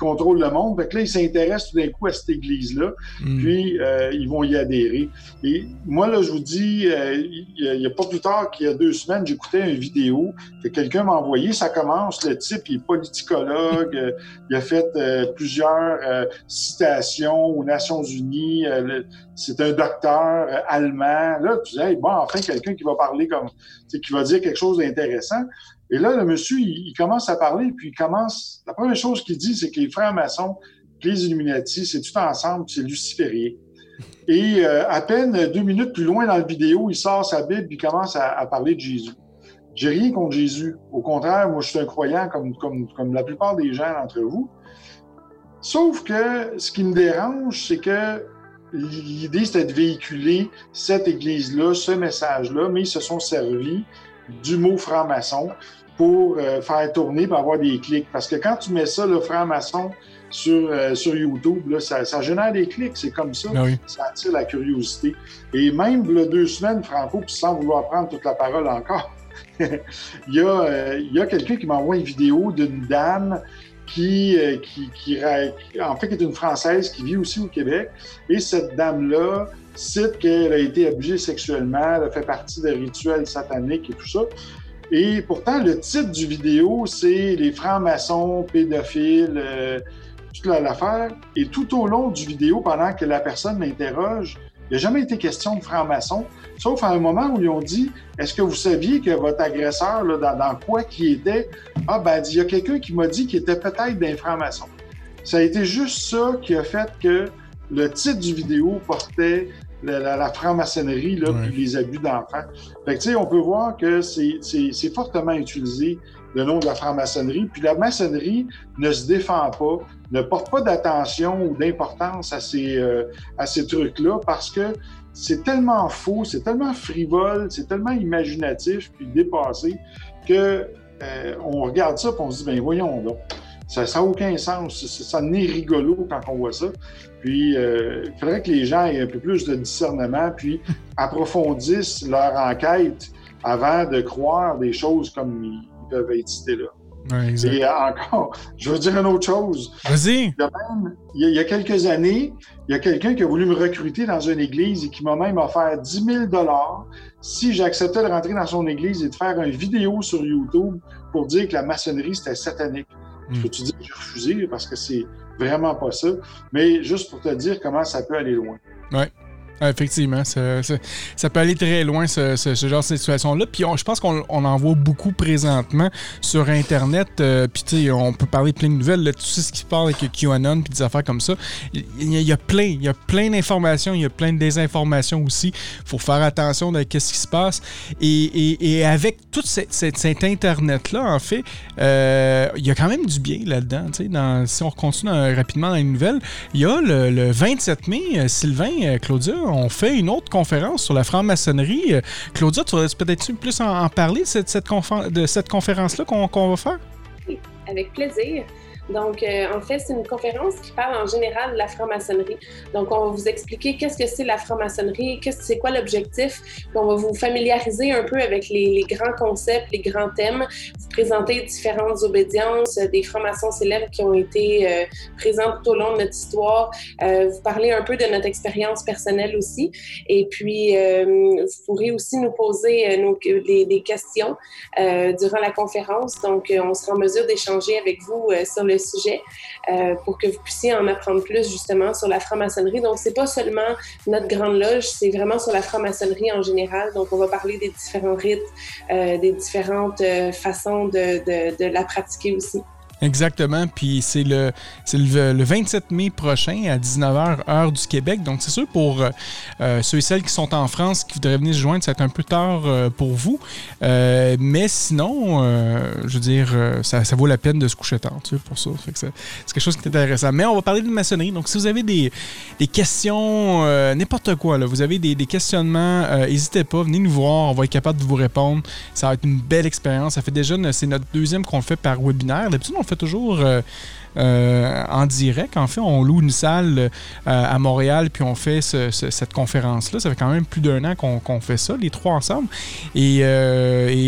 [SPEAKER 2] qui contrôlent le monde. Fait que là, ils s'intéressent tout d'un coup à cette église-là, mm. puis euh, ils vont y adhérer. Et moi, là, je vous dis, euh, il n'y a, pas plus tard qu'il y a deux semaines, j'écoutais une vidéo que quelqu'un m'a envoyé. Ça commence, le type, il est politicologue, euh, il a fait plusieurs citations aux Nations Unies. c'est un docteur allemand. Là, tu disais, bon, enfin, quelqu'un qui va parler comme, qui va dire quelque chose d'intéressant. Et là, le monsieur, il, commence à parler, puis il commence. La première chose qu'il dit, c'est que les frères maçons, les Illuminati, c'est tout ensemble, c'est luciférien. Et euh, à peine deux minutes plus loin dans la vidéo, il sort sa Bible, il commence à, parler de Jésus. J'ai rien contre Jésus. Au contraire, moi, je suis un croyant comme, comme, comme la plupart des gens d'entre vous. Sauf que ce qui me dérange, c'est que l'idée, c'était de véhiculer cette Église-là, ce message-là, mais ils se sont servis du mot franc-maçon pour faire tourner pour avoir des clics. Parce que quand tu mets ça, le franc-maçon, sur, sur YouTube, là, ça, ça, génère des clics, c'est comme ça.
[SPEAKER 1] Ah oui.
[SPEAKER 2] Ça attire la curiosité. Et même deux semaines, Franco, puis sans vouloir prendre toute la parole encore, <laughs> il y a, euh, il y a quelqu'un qui m'envoie une vidéo d'une dame qui, euh, qui, qui, en fait, qui est une Française qui vit aussi au Québec. Et cette dame-là cite qu'elle a été abusée sexuellement, elle a fait partie des rituels sataniques et tout ça. Et pourtant, le titre du vidéo, c'est Les francs-maçons, pédophiles, euh, toute l'affaire. Et tout au long du vidéo, pendant que la personne m'interroge, il n'a jamais été question de franc-maçon, sauf à un moment où ils ont dit Est-ce que vous saviez que votre agresseur, là, dans, quoi qui était? Ah, ben, il y a quelqu'un qui m'a dit qu'il était peut-être d'un franc-maçon. Ça a été juste ça qui a fait que le titre du vidéo portait la, franc-maçonnerie là, puis les abus d'enfants. Fait que, on peut voir que c'est fortement utilisé le nom de la franc-maçonnerie. Puis la maçonnerie ne se défend pas, ne porte pas d'attention ou d'importance à ces, euh, à ces trucs-là parce que c'est tellement faux, c'est tellement frivole, c'est tellement imaginatif puis dépassé que euh, on regarde ça et on se dit, ben voyons donc. Ça n'a aucun sens. Ça, n'est rigolo quand on voit ça. Puis, euh, il faudrait que les gens aient un peu plus de discernement, puis <laughs> approfondissent leur enquête avant de croire des choses comme ils peuvent être citées là. Et encore, <laughs> je veux dire une autre chose.
[SPEAKER 1] Vas-y.
[SPEAKER 2] Il, y a quelques années, il y a quelqu'un qui a voulu me recruter dans une église et qui m'a même offert 10 000 si j'acceptais de rentrer dans son église et de faire une vidéo sur YouTube pour dire que la maçonnerie, c'était satanique. Je peux te dire que j'ai refusé? Parce que c'est vraiment pas ça. Mais juste pour te dire comment ça peut aller loin.
[SPEAKER 1] Ouais. Effectivement, ça, ça, peut aller très loin, ce, genre de situation-là. Puis je pense qu'on en voit beaucoup présentement sur Internet. Euh, puis tu sais, on peut parler plein de nouvelles. Là, tout ce qui parle avec QAnon puis des affaires comme ça. Il y, a plein, il y a plein d'informations, il y a plein de désinformations aussi. Il faut faire attention de ce qui se passe. Et, avec tout cet Internet-là, en fait, euh, il y a quand même du bien là-dedans. Dans, si on continue rapidement dans les nouvelles, il y a le, le 27 mai, euh, Sylvain, Claudia, on fait une autre conférence sur la franc-maçonnerie. Euh, Claudia, tu voudrais peut-être plus en, parler de cette, de cette conférence-là qu'on va faire?
[SPEAKER 3] Oui, avec plaisir. Donc, euh, en fait, c'est une conférence qui parle en général de la franc-maçonnerie. Donc, on va vous expliquer qu'est-ce que c'est la franc-maçonnerie, c'est quoi l'objectif, on va vous familiariser un peu avec les, grands concepts, les grands thèmes, vous présenter différentes obédiences des francs-maçons célèbres qui ont été euh, présents tout au long de notre histoire, euh, vous parler un peu de notre expérience personnelle aussi, et puis vous pourrez aussi nous poser nos, des, des, questions durant la conférence. Donc, on sera en mesure d'échanger avec vous sur le sujet euh, pour que vous puissiez en apprendre plus justement sur la franc-maçonnerie. Donc, c'est pas seulement notre grande loge, c'est vraiment sur la franc-maçonnerie en général. Donc, on va parler des différents rites, euh, des différentes euh, façons de, la pratiquer aussi.
[SPEAKER 1] Exactement. Puis c'est le, le, 27 mai prochain à 19h, heure du Québec. Donc c'est sûr pour euh, euh, ceux et celles qui sont en France qui voudraient venir se joindre, ça être un peu tard euh, pour vous. mais sinon, je veux dire, ça, vaut la peine de se coucher tard tu sais, pour ça. c'est quelque chose qui est intéressant. Mais on va parler de maçonnerie. Donc si vous avez des, questions, n'importe quoi, là, vous avez des, des questionnements, n'hésitez pas, venez nous voir. On va être capable de vous répondre. Ça va être une belle expérience. Ça fait déjà, c'est notre deuxième qu'on fait par webinaire. D'habitude, on fait toujours euh, euh, en direct. En fait, on loue une salle euh, à Montréal, puis on fait cette conférence-là. Ça fait quand même plus d'un an qu'on fait ça, les trois ensemble. Et,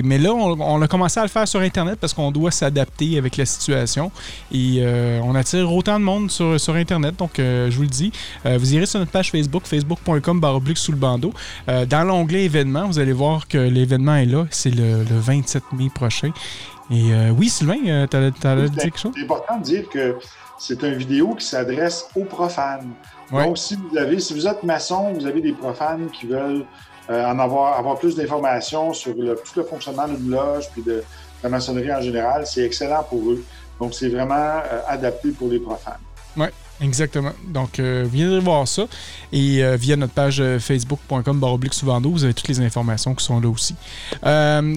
[SPEAKER 1] mais là, on, a commencé à le faire sur Internet parce qu'on doit s'adapter avec la situation. Et on attire autant de monde sur, Internet. Donc, je vous le dis, vous irez sur notre page Facebook, facebook.com sous le bandeau. dans l'onglet événements, vous allez voir que l'événement est là. C'est le 27 mai prochain. Et euh, oui, Sylvain, euh, tu as, dit quelque chose?
[SPEAKER 2] C'est important de dire que c'est une vidéo qui s'adresse aux profanes. Donc, si vous, avez, si vous êtes maçon, vous avez des profanes qui veulent euh, en avoir, avoir plus d'informations sur le, tout le fonctionnement d'une loge puis de, la maçonnerie en général, c'est excellent pour eux. Donc, c'est vraiment adapté pour les profanes.
[SPEAKER 1] Oui, Exactement. Donc, euh, viendrez voir ça. Et euh, via notre page euh, facebook.com Souvando, vous avez toutes les informations qui sont là aussi.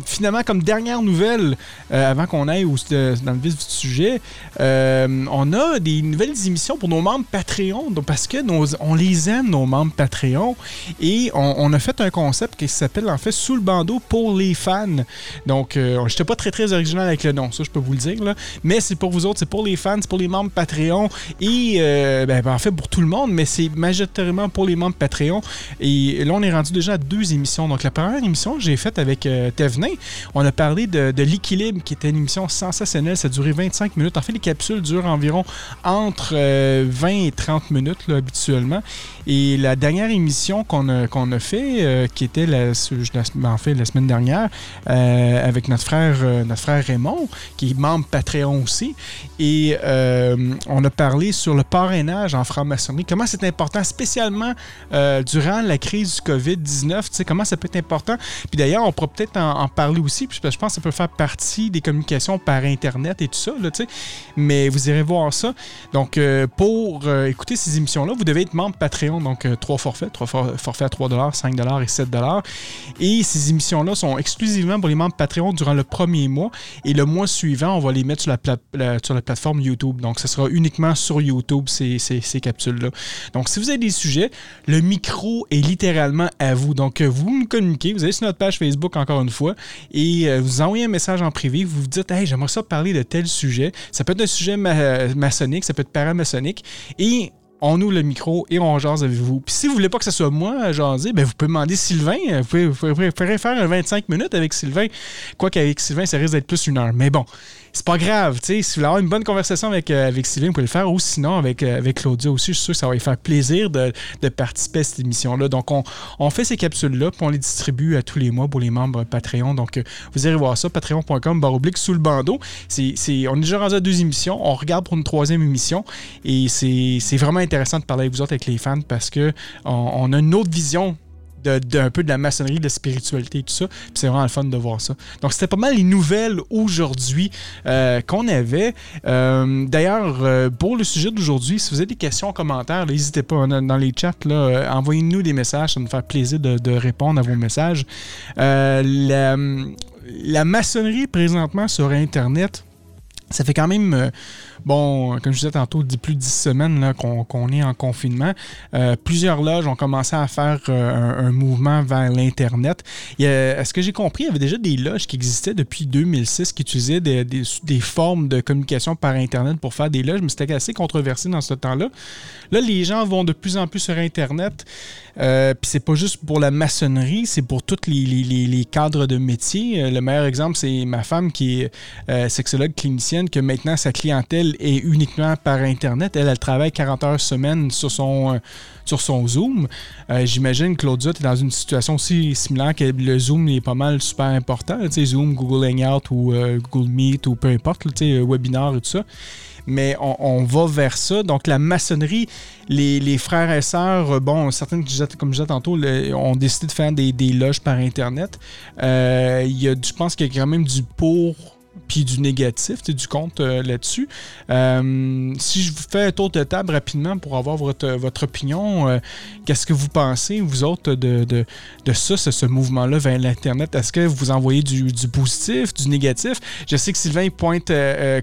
[SPEAKER 1] finalement, comme dernière nouvelle, avant qu'on aille dans le vif du sujet, on a des nouvelles émissions pour nos membres Patreon. Donc, parce que on les aime, nos membres Patreon. Et on, a fait un concept qui s'appelle en fait Sous le bandeau pour les fans. Donc, je n'étais pas très très original avec le nom, ça je peux vous le dire. Là. Mais c'est pour vous autres, c'est pour les fans, c'est pour les membres Patreon. Et euh, ben, ben, en fait pour tout le monde, mais c'est majoritairement pour les membres Patreon. Et là, on est rendu déjà à deux émissions. Donc la première émission que j'ai faite avec euh, Thévenin, on a parlé de, l'équilibre, qui était une émission sensationnelle. Ça a duré 25 minutes. En fait, les capsules durent environ entre 20 euh, et 30 minutes habituellement. Et la dernière émission qu'on a, qu'on a fait, qui était la, en fait, la semaine dernière, avec notre frère, notre frère Raymond, qui est membre Patreon aussi. Et on a parlé sur le en franc-maçonnerie, comment c'est important, spécialement euh, durant la crise du COVID-19, comment ça peut être important? Puis d'ailleurs, on pourrait peut-être en, parler aussi, puis je pense que ça peut faire partie des communications par Internet et tout ça, là, mais vous irez voir ça. Donc, euh, pour euh, écouter ces émissions-là, vous devez être membre Patreon, donc trois forfaits, trois forfaits à 3 5 et 7 Et ces émissions-là sont exclusivement pour les membres Patreon durant le premier mois, et le mois suivant, on va les mettre sur la, sur la plateforme YouTube. Donc, ce sera uniquement sur YouTube ces, capsules-là. Donc, si vous avez des sujets, le micro est littéralement à vous. Donc, vous me communiquez, vous allez sur notre page Facebook encore une fois et euh, vous envoyez un message en privé, vous vous dites Hey, j'aimerais ça parler de tel sujet. Ça peut être un sujet maçonnique, ça peut être paramaçonnique. Et on ouvre le micro et on jase avec vous. Puis si vous voulez pas que ce soit moi à jaser, ben vous pouvez demander Sylvain. Vous pouvez, faire un 25 minutes avec Sylvain. Quoi qu'avec Sylvain, ça risque d'être plus une heure. Mais bon, c'est pas grave, tu sais. Si vous voulez avoir une bonne conversation avec, euh, avec Sylvain, vous pouvez le faire. Ou sinon, avec, euh, avec Claudia aussi, je suis sûr que ça va lui faire plaisir de, participer à cette émission-là. Donc, on, fait ces capsules-là, puis on les distribue à tous les mois pour les membres Patreon. Donc, euh, vous irez voir ça, patreon.com, barre oblique, sous le bandeau. On est déjà rendu à deux émissions. On regarde pour une troisième émission. Et c'est, vraiment intéressant de parler avec vous autres, avec les fans, parce que on a une autre vision d'un peu de la maçonnerie, de la spiritualité et tout ça. c'est vraiment le fun de voir ça. Donc, c'était pas mal les nouvelles aujourd'hui euh, qu'on avait. Euh, d'ailleurs, euh, pour le sujet d'aujourd'hui, si vous avez des questions en commentaire, n'hésitez pas hein, dans les chats, envoyez-nous des messages. Ça nous fait plaisir de, répondre à vos messages. la maçonnerie présentement sur Internet, ça fait quand même bon, comme je disais tantôt, plus de 10 semaines qu'on est en confinement, euh, plusieurs loges ont commencé à faire euh, un, mouvement vers l'Internet. Est-ce que j'ai compris, il y avait déjà des loges qui existaient depuis 2006 qui utilisaient des, formes de communication par Internet pour faire des loges, mais c'était assez controversé dans ce temps-là. Là, les gens vont de plus en plus sur Internet. Euh, Puis c'est pas juste pour la maçonnerie, c'est pour tous les, les, les, cadres de métier. Euh, le meilleur exemple, c'est ma femme qui est sexologue clinicienne, que maintenant sa clientèle est uniquement par Internet. Elle, elle travaille 40 heures semaine sur son, euh, sur son Zoom. Euh, j'imagine que Claudia, tu es dans une situation aussi similaire que le Zoom est pas mal super important. Sais, Zoom, Google Hangout ou euh, Google Meet ou peu importe, sais, webinar et tout ça. Mais on, va vers ça. Donc, la maçonnerie, les, frères et sœurs, bon, certaines, comme je disais tantôt, ont décidé de faire des, loges par Internet. a, je pense qu'il y a quand même du pour puis du négatif, du compte euh, là-dessus. Euh, si je vous fais un tour de table rapidement pour avoir votre, votre opinion, euh, qu'est-ce que vous pensez, vous autres, de, de, de ça, ce, mouvement-là vers l'Internet? Est-ce que vous envoyez du, du, positif, du négatif? Je sais que Sylvain pointe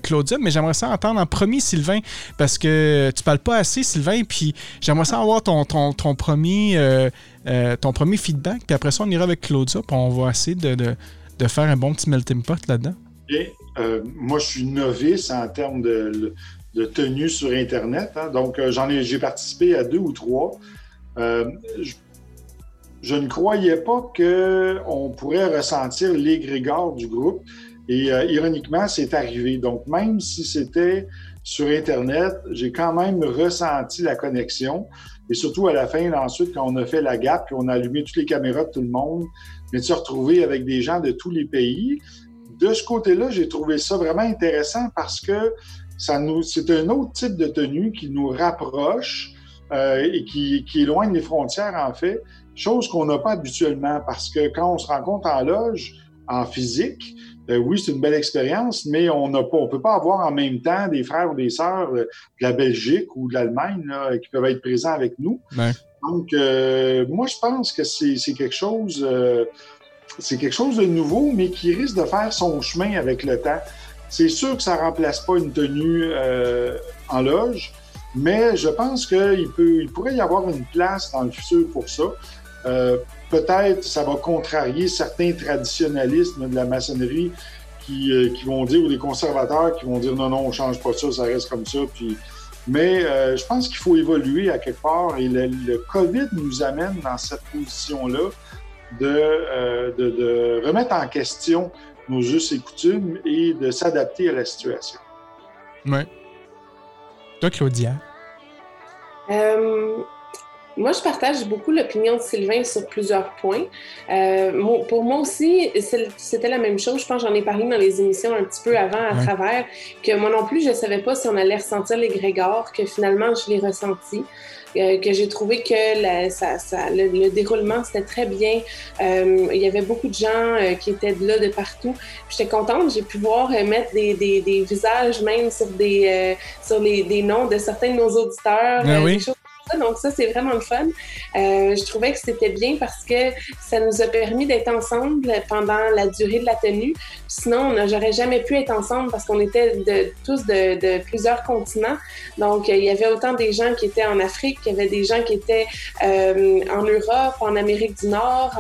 [SPEAKER 1] Claudia, mais j'aimerais ça entendre en premier, Sylvain, parce que tu parles pas assez, Sylvain, puis j'aimerais ça avoir ton, ton, ton premier, ton premier feedback, puis après ça, on ira avec Claudia, puis on va essayer de, de, de faire un bon petit melting pot là-dedans.
[SPEAKER 2] Euh, moi, je suis novice en termes de, tenue sur Internet. Hein. donc, euh, j'en ai, j'ai participé à deux ou trois. Euh, je, ne croyais pas qu'on pourrait ressentir l'égrégore du groupe. Et ironiquement, c'est arrivé. Donc, même si c'était sur Internet, j'ai quand même ressenti la connexion. Et surtout à la fin, ensuite, quand on a fait la gap, puis on a allumé toutes les caméras de tout le monde, mais de se retrouver avec des gens de tous les pays de ce côté-là, j'ai trouvé ça vraiment intéressant parce que ça nous, c'est un autre type de tenue qui nous rapproche euh, et qui, qui éloigne les frontières, en fait, chose qu'on n'a pas habituellement parce que quand on se rencontre en loge, en physique. Euh, oui, c'est une belle expérience, mais on ne peut pas avoir en même temps des frères ou des sœurs de la Belgique ou de l'Allemagne qui peuvent être présents avec nous. Donc, moi, je pense que c'est quelque chose, c'est quelque chose de nouveau, mais qui risque de faire son chemin avec le temps. C'est sûr que ça ne remplace pas une tenue en loge, mais je pense qu'il il pourrait y avoir une place dans le futur pour ça. Euh, peut-être ça va contrarier certains traditionnalismes de la maçonnerie qui, euh, qui, vont dire, ou des conservateurs qui vont dire non, non, on change pas ça, ça reste comme ça. Puis... Mais euh, je pense qu'il faut évoluer à quelque part et le, le, COVID nous amène dans cette position-là de, de, de remettre en question nos us et coutumes et de s'adapter à la situation.
[SPEAKER 1] Oui. Toi, Claudia?
[SPEAKER 3] Euh, moi, je partage beaucoup l'opinion de Sylvain sur plusieurs points. Euh, pour moi aussi, c'était la même chose. Je pense j'en ai parlé dans les émissions un petit peu avant, à travers, que moi non plus, je ne savais pas si on allait ressentir les grégores, que finalement, je l'ai ressenti. Euh, que j'ai trouvé que le, déroulement, c'était très bien. Euh, il y avait beaucoup de gens euh, qui étaient de là, de partout. J'étais contente. J'ai pu voir mettre des, des, visages même sur, des, sur les, des noms de certains de nos auditeurs.
[SPEAKER 1] Ah
[SPEAKER 3] des choses donc ça, c'est vraiment le fun. Euh, je trouvais que c'était bien parce que ça nous a permis d'être ensemble pendant la durée de la tenue. Sinon, on n'aurait jamais pu être ensemble parce qu'on était de, tous de, plusieurs continents. Donc, il y avait autant des gens qui étaient en Afrique, il y avait des gens qui étaient euh, en Europe, en Amérique du Nord,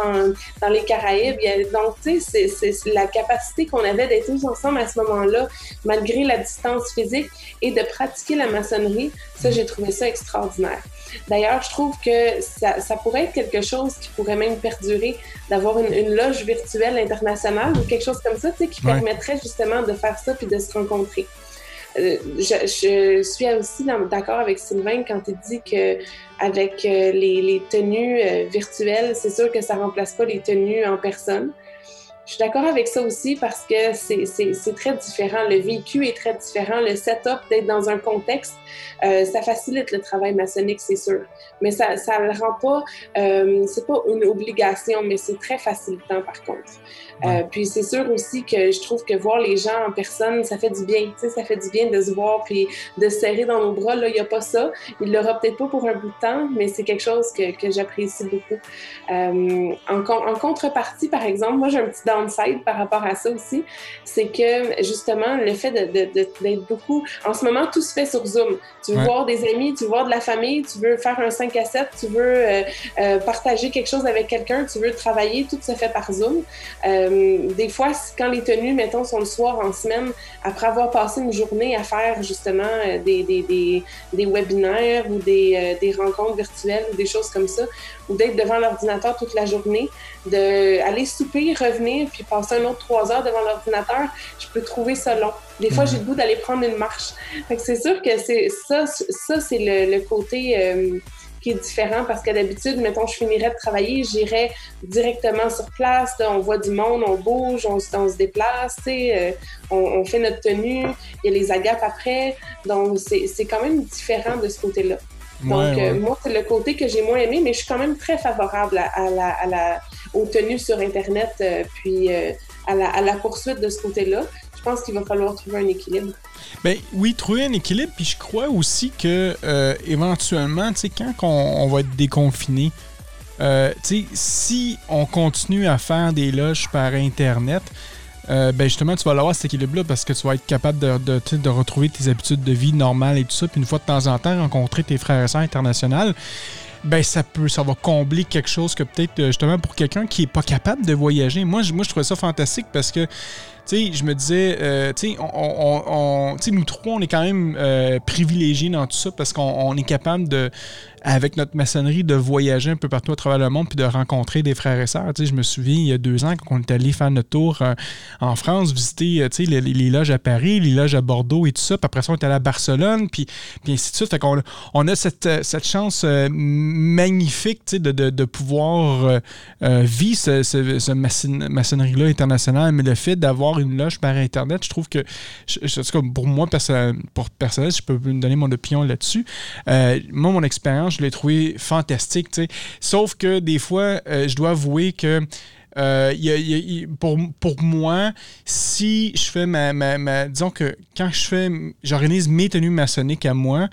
[SPEAKER 3] dans les Caraïbes. donc, tu sais, c'est la capacité qu'on avait d'être tous ensemble à ce moment-là, malgré la distance physique, et de pratiquer la maçonnerie. Ça, j'ai trouvé ça extraordinaire. D'ailleurs, je trouve que ça, pourrait être quelque chose qui pourrait même perdurer, d'avoir une, loge virtuelle internationale ou quelque chose comme ça, tu sais, qui permettrait justement de faire ça puis de se rencontrer. Euh, je, suis aussi d'accord avec Sylvain quand il dit que avec euh, les, tenues euh, virtuelles, c'est sûr que ça remplace pas les tenues en personne. Je suis d'accord avec ça aussi parce que c'est très différent. Le vécu est très différent. Le setup d'être dans un contexte, euh, ça facilite le travail maçonnique, c'est sûr. Mais ça ne le rend pas, euh, c'est pas une obligation, mais c'est très facilitant par contre. Euh, puis c'est sûr aussi que je trouve que voir les gens en personne, ça fait du bien. Ça fait du bien de se voir puis de se serrer dans nos bras. Là, il n'y a pas ça. Il l'aura peut-être pas pour un bout de temps, mais c'est quelque chose que, que j'apprécie beaucoup. Euh, en, en, contrepartie, par exemple, moi j'ai un petit downside par rapport à ça aussi. C'est que justement, le fait d'être beaucoup. En ce moment, tout se fait sur Zoom. Tu veux voir des amis, tu veux voir de la famille, tu veux faire un 5 à 7, tu veux euh, partager quelque chose avec quelqu'un, tu veux travailler, tout se fait par Zoom. Euh, des fois, quand les tenues, mettons, sont le soir en semaine, après avoir passé une journée à faire justement euh, des, des, des, des webinaires ou des, euh, des, rencontres virtuelles ou des choses comme ça, ou d'être devant l'ordinateur toute la journée, d'aller souper, revenir, puis passer un autre trois heures devant l'ordinateur, je peux trouver ça long. Des fois, j'ai le goût d'aller prendre une marche. c'est sûr que c'est ça, ça c'est le, côté qui est différent parce que d'habitude, mettons, je finirais de travailler, j'irais directement sur place, on voit du monde, on bouge, on, se déplace, euh, on, fait notre tenue, il y a les agapes après, donc c'est quand même différent de ce côté-là. Donc, euh, moi, c'est le côté que j'ai moins aimé, mais je suis quand même très favorable à, la, à la, aux tenues sur Internet, euh, puis à la, à, la, poursuite de ce côté-là. Je pense qu'il va falloir trouver un équilibre.
[SPEAKER 1] Ben oui, trouver un équilibre. Puis je crois aussi que euh, éventuellement, tu sais, quand on, va être déconfiné, euh, tu sais, si on continue à faire des loges par Internet, euh, ben justement, tu vas avoir cet équilibre-là parce que tu vas être capable de, de, retrouver tes habitudes de vie normales et tout ça. Puis une fois de temps en temps, rencontrer tes frères et sœurs internationaux ben ça peut ça va combler quelque chose que peut-être justement pour quelqu'un qui est pas capable de voyager moi moi je trouvais ça fantastique parce que tu sais, je me disais, euh, tu sais, on, on, nous trois, on est quand même euh, privilégiés dans tout ça parce qu'on est capable de, avec notre maçonnerie, de voyager un peu partout à travers le monde puis de rencontrer des frères et sœurs. Je me souviens, il y a deux ans, quand on est allé faire notre tour euh, en France, visiter tu sais, les, loges à Paris, les loges à Bordeaux et tout ça. Puis après ça, on est allé à Barcelone, puis, ainsi de suite. Fait qu'on on a cette, cette chance magnifique de, de, de pouvoir vivre ce, ce, maçonnerie-là internationale, mais le fait d'avoir une loge par Internet, je trouve que, pour moi, pour personnel, je peux me donner mon opinion là-dessus. Euh, moi, mon expérience, je l'ai trouvé fantastique. Sauf que des fois, euh, je dois avouer que pour, pour moi, si je fais ma, ma, Disons que quand je fais. J'organise mes tenues maçonniques à moi,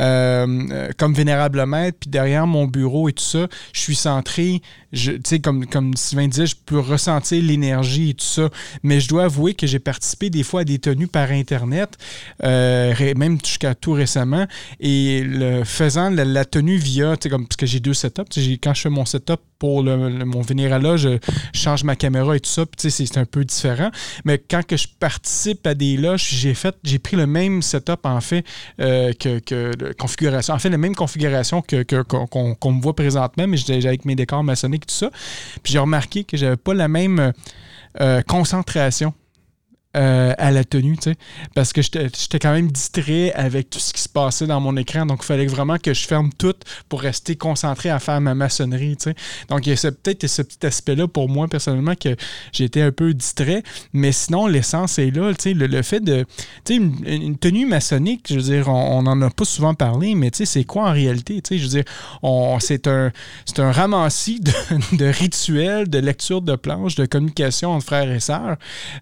[SPEAKER 1] euh, comme vénérable maître, puis derrière mon bureau et tout ça, je suis centré. Tu sais, comme, comme Sylvain disait, je peux ressentir l'énergie et tout ça. Mais je dois avouer que j'ai participé des fois à des tenues par Internet, euh, même jusqu'à tout récemment. Et le, faisant la, tenue via, tu sais, comme, parce que j'ai deux setups. Quand je fais mon setup pour le, mon vénéral je change ma caméra et tout ça. Puis, c'est un peu différent. Mais quand que je participe à des loges, j'ai fait, j'ai pris le même setup en fait euh, que, configuration. En fait, la même configuration que, qu'on, me voit présentement, mais avec mes décors maçonniques et tout ça. Puis j'ai remarqué que j'avais pas la même euh, concentration euh, à la tenue, tu sais, parce que j'étais quand même distrait avec tout ce qui se passait dans mon écran, donc il fallait vraiment que je ferme tout pour rester concentré à faire ma maçonnerie, tu sais. Donc il y a peut-être ce petit aspect-là pour moi personnellement que été un peu distrait, mais sinon l'essence est là, tu sais, le, fait de, tu sais, une, tenue maçonnique, je veux dire, on n'en a pas souvent parlé, mais tu sais, c'est quoi en réalité, tu sais, je veux dire, c'est un, un ramassis de, <laughs> rituels, de lecture de planches, de communication entre frères et sœurs,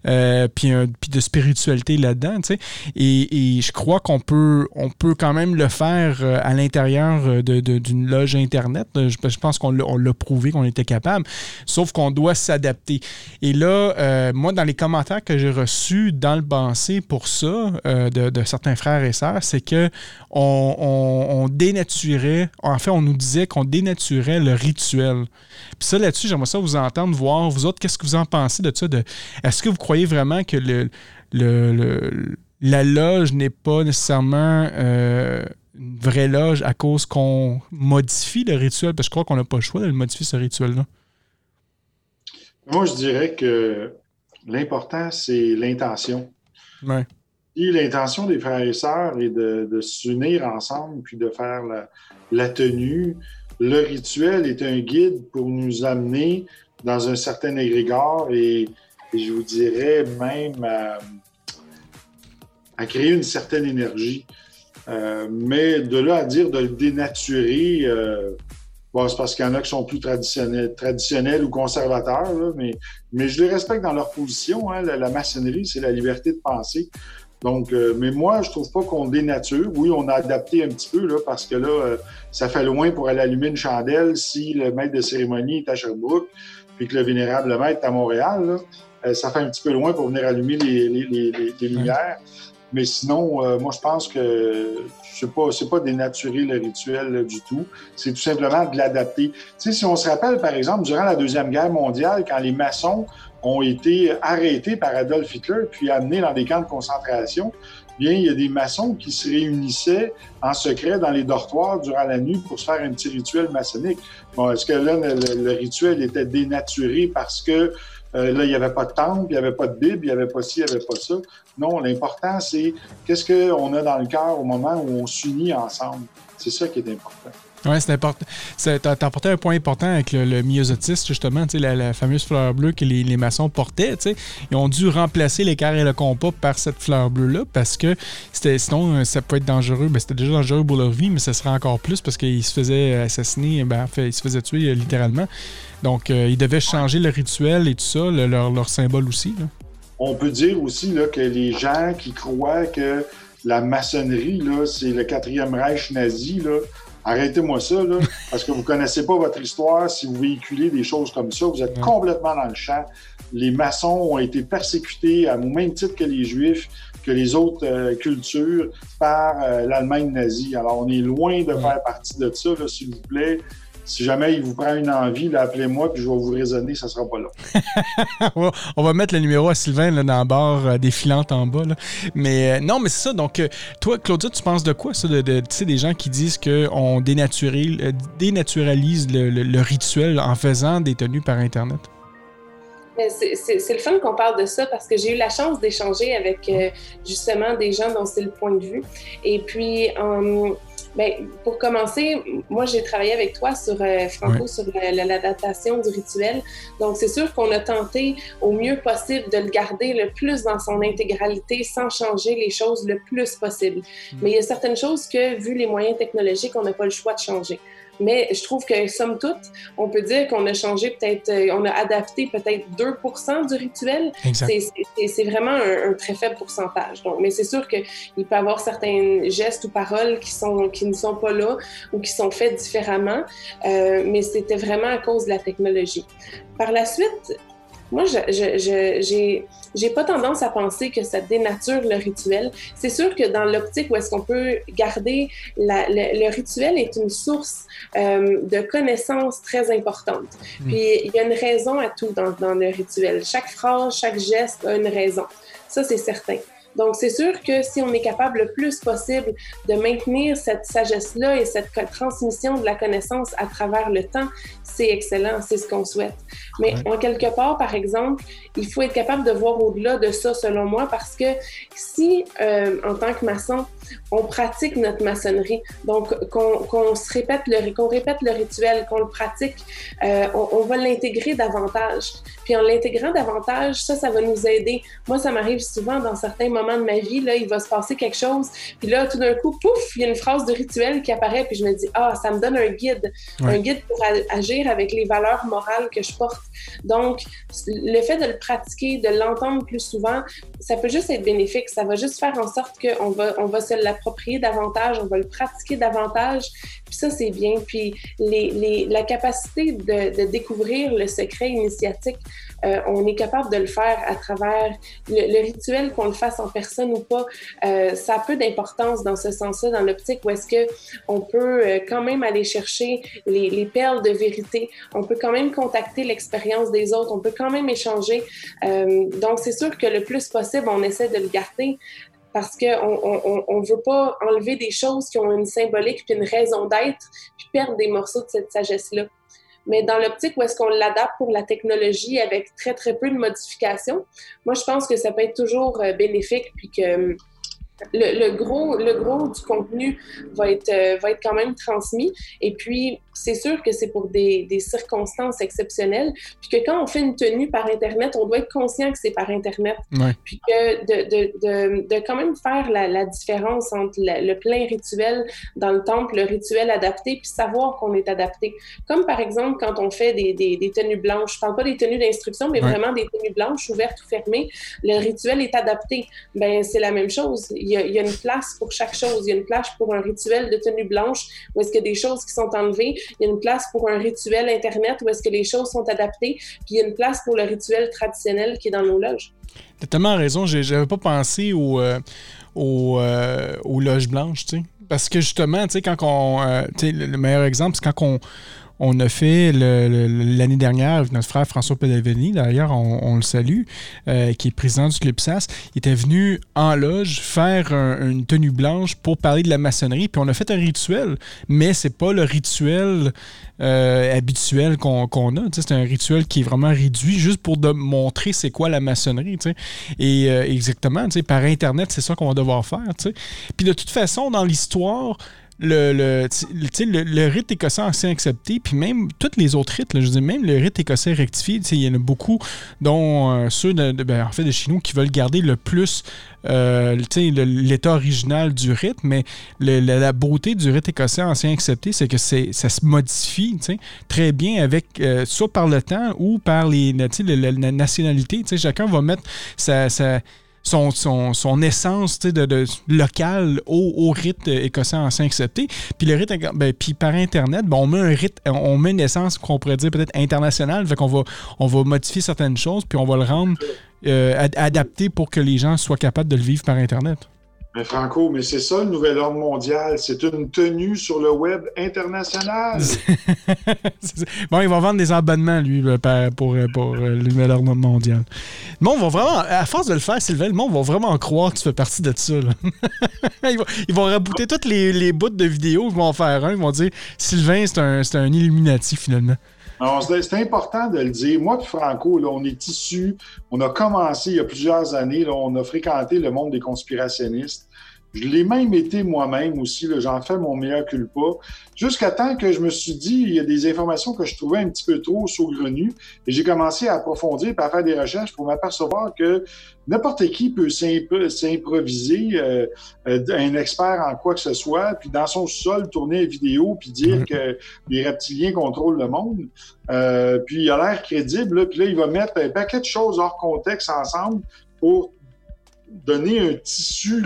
[SPEAKER 1] euh, puis un puis de spiritualité là-dedans, tu sais. Et, je crois qu'on peut, on peut quand même le faire euh, à l'intérieur euh, d'une loge Internet. Je, pense qu'on l'a prouvé qu'on était capable, sauf qu'on doit s'adapter. Et là, euh, moi, dans les commentaires que j'ai reçus dans le passé pour ça, de, certains frères et sœurs, c'est que on, dénaturait, en fait, on nous disait qu'on dénaturait le rituel. Puis ça, là-dessus, j'aimerais ça vous entendre, voir, vous autres, qu'est-ce que vous en pensez de ça? De, Est-ce que vous croyez vraiment que le, la loge n'est pas nécessairement euh, une vraie loge à cause qu'on modifie le rituel? Parce que je crois qu'on n'a pas le choix de modifier, ce rituel-là.
[SPEAKER 2] Moi, je dirais que l'important, c'est l'intention. Ouais. Et l'intention des frères et sœurs est de, s'unir ensemble puis de faire la, la tenue, le rituel est un guide pour nous amener dans un certain égrégore et, je vous dirais même à, créer une certaine énergie. Euh, mais de là à dire de le dénaturer, euh, c'est parce qu'il y en a qui sont plus traditionnels, ou conservateurs, mais, je les respecte dans leur position. Hein. la, maçonnerie, c'est la liberté de penser. Donc, euh, mais moi, je trouve pas qu'on dénature. Oui, on a adapté un petit peu, là, parce que là, euh, ça fait loin pour aller allumer une chandelle si le maître de cérémonie est à Sherbrooke, puis que le vénérable maître est à Montréal. Euh, ça fait un petit peu loin pour venir allumer les, les, les, lumières. Mais sinon, moi, je pense que c'est pas, c'est pas dénaturer le rituel du tout. C'est tout simplement de l'adapter. Tu sais, si on se rappelle, par exemple, durant la Deuxième Guerre mondiale, quand les maçons ont été arrêtés par Adolf Hitler puis amenés dans des camps de concentration, bien, il y a des maçons qui se réunissaient en secret dans les dortoirs durant la nuit pour se faire un petit rituel maçonnique. Bon, est-ce que là, le, rituel était dénaturé parce que euh, là, il n'y avait pas de temple, il n'y avait pas de Bible, il n'y avait pas ci, il n'y avait pas ça. Non, l'important, c'est qu'est-ce qu'on a dans le cœur au moment où on s'unit ensemble. C'est ça qui est important.
[SPEAKER 1] Oui, c'est important. Tu apporté un point important avec le, le justement, la, la, fameuse fleur bleue que les, maçons portaient. Ils ont dû remplacer l'équerre et le compas par cette fleur bleue-là parce que sinon, euh, ça peut être dangereux. Ben, c'était déjà dangereux pour leur vie, mais ça serait encore plus parce qu'ils se faisaient assassiner, ben, en fait, ils se faisaient tuer euh, littéralement. Donc, euh, ils devaient changer le rituel et tout ça, leur, leur, symbole aussi.
[SPEAKER 2] On peut dire aussi là, que les gens qui croient que la maçonnerie, c'est le quatrième Reich nazi, là, Arrêtez-moi ça, là, <laughs> parce que vous ne connaissez pas votre histoire. Si vous véhiculez des choses comme ça, vous êtes complètement dans le champ. Les maçons ont été persécutés à même titre que les Juifs, que les autres euh, cultures par euh, l'Allemagne nazie. Alors, on est loin de faire partie de ça, s'il vous plaît. Si jamais il vous prend une envie, appelez-moi puis je vais vous raisonner, ça sera pas
[SPEAKER 1] là. <laughs> on va mettre le numéro à Sylvain là, dans la barre euh, défilante en bas. Mais euh, non, mais c'est ça. Donc, euh, toi, Claudia, tu penses de quoi, ça, de, de des gens qui disent qu'on dénaturalise le, rituel en faisant des tenues par Internet?
[SPEAKER 3] C'est le fun qu'on parle de ça parce que j'ai eu la chance d'échanger avec justement des gens dont c'est le point de vue. Et puis, Bien, pour commencer, moi, j'ai travaillé avec toi sur euh, Franco sur l'adaptation du rituel. Donc, c'est sûr qu'on a tenté au mieux possible de le garder le plus dans son intégralité sans changer les choses le plus possible. Hmm. Mais il y a certaines choses que, vu les moyens technologiques, on n'a pas le choix de changer. Mais je trouve que, somme toute, on peut dire qu'on a changé peut-être, euh, on a adapté peut-être 2 du rituel. C'est vraiment un, très faible pourcentage. Donc, mais c'est sûr qu'il peut y avoir certains gestes ou paroles qui, sont, qui ne sont pas là ou qui sont faits différemment, euh, mais c'était vraiment à cause de la technologie. Par la suite, moi, je j'ai pas tendance à penser que ça dénature le rituel. C'est sûr que dans l'optique où est-ce qu'on peut garder le, rituel est une source euh, de connaissances très importante. Hmm. Puis il y a une raison à tout dans, dans le rituel. Chaque phrase, chaque geste a une raison. Ça, c'est certain. Donc, c'est sûr que si on est capable le plus possible de maintenir cette sagesse-là et cette transmission de la connaissance à travers le temps, c'est excellent, c'est ce qu'on souhaite. Mais en quelque part, par exemple, il faut être capable de voir au-delà de ça, selon moi, parce que si, euh, en tant que maçon, on pratique notre maçonnerie, donc qu'on se répète le, qu'on répète le rituel, qu'on le pratique, euh, on, on, va l'intégrer davantage. Puis en l'intégrant davantage, ça, ça va nous aider. Moi, ça m'arrive souvent dans certains moments de ma vie, là, il va se passer quelque chose, puis là, tout d'un coup, pouf, il y a une phrase de rituel qui apparaît, puis je me dis, ah, ça me donne un guide, un guide pour agir avec les valeurs morales que je porte. Donc, le fait de le pratiquer, de l'entendre plus souvent, ça peut juste être bénéfique. Ça va juste faire en sorte qu'on va, on va se l'approprier davantage, on va le pratiquer davantage. Puis ça, c'est bien. Puis la capacité de, découvrir le secret initiatique, euh, on est capable de le faire à travers le, rituel, qu'on le fasse en personne ou pas. Euh, ça a peu d'importance dans ce sens-là, dans l'optique où est-ce que on peut euh, quand même aller chercher les, les, perles de vérité. On peut quand même contacter l'expérience des autres. On peut quand même échanger. Donc, c'est sûr que le plus possible, on essaie de le garder parce qu'on ne veut pas enlever des choses qui ont une symbolique puis une raison d'être, puis perdre des morceaux de cette sagesse-là. Mais dans l'optique où est-ce qu'on l'adapte pour la technologie avec très, très peu de modifications, moi, je pense que ça peut être toujours euh, bénéfique, puis que le, gros, le gros du contenu va être, euh, va être quand même transmis. Et puis, c'est sûr que c'est pour des, des, circonstances exceptionnelles. Puis que quand on fait une tenue par Internet, on doit être conscient que c'est par Internet. Puis que de, de, de, de, quand même faire la, la différence entre le plein rituel dans le temple, le rituel adapté, puis savoir qu'on est adapté. Comme par exemple quand on fait des, des, des tenues blanches. Je parle pas des tenues d'instruction, mais vraiment des tenues blanches, ouvertes ou fermées. Le rituel est adapté. Ben c'est la même chose il y, a, une place pour chaque chose. Il y a une place pour un rituel de tenue blanche où est-ce qu'il y a des choses qui sont enlevées. Il y a une place pour un rituel Internet où est-ce que les choses sont adaptées. Puis il y a une place pour le rituel traditionnel qui est dans nos loges.
[SPEAKER 1] Tu as tellement raison. J'avais pas pensé au, euh, euh, aux loges blanches, tu sais. Parce que justement, tu sais, quand on. Euh, le meilleur exemple, c'est quand on on a fait l'année dernière, notre frère François Pedaveni, d'ailleurs, on, le salue, euh, qui est président du Club il était venu en loge faire une tenue blanche pour parler de la maçonnerie. Puis on a fait un rituel, mais c'est pas le rituel euh, habituel qu'on a. C'est un rituel qui est vraiment réduit juste pour de montrer c'est quoi la maçonnerie. Et euh, exactement, par Internet, c'est ça qu'on va devoir faire. Puis de toute façon, dans l'histoire, le, le, le, le, rite écossais ancien accepté, puis même tous les autres rites, je dis même le rite écossais rectifié, il y en a beaucoup, dont euh, ceux de, ben, en fait, de chez nous qui veulent garder le plus euh, l'état original du rite, mais la, beauté du rite écossais ancien accepté, c'est que ça se modifie très bien avec euh, soit par le temps ou par les, la, nationalité. Chacun va mettre sa son, son, essence de, locale au, au, rite écossais ancien accepté. Puis le ben, puis par Internet, ben, on met un on met une essence qu'on pourrait dire peut-être internationale. Fait qu'on va, on va modifier certaines choses, puis on va le rendre euh, adapté pour que les gens soient capables de le vivre par Internet.
[SPEAKER 2] Mais Franco, mais c'est ça le nouvel ordre mondial. C'est une tenue sur le web international. <laughs>
[SPEAKER 1] bon, il va vendre des abonnements, lui, pour, pour, le nouvel ordre mondial. Le monde va vraiment, à force de le faire, Sylvain, le monde va vraiment croire que tu fais partie de ça. <laughs> ils, vont, rabouter toutes les, les bouts de vidéos, ils vont en faire un, ils vont dire Sylvain, c'est un, un Illuminati finalement.
[SPEAKER 2] C'est important de le dire. Moi et Franco, là, on est issus, on a commencé il y a plusieurs années, là, on a fréquenté le monde des conspirationnistes. Je l'ai même été moi-même aussi, j'en fais mon meilleur culpa, jusqu'à temps que je me suis dit, il y a des informations que je trouvais un petit peu trop saugrenues, et j'ai commencé à approfondir et à faire des recherches pour m'apercevoir que n'importe qui peut s'improviser euh, euh, un expert en quoi que ce soit, puis dans son sol tourner une vidéo, puis dire que les reptiliens contrôlent le monde, euh, puis il a l'air crédible, puis là, il va mettre un paquet de choses hors contexte ensemble pour donner un tissu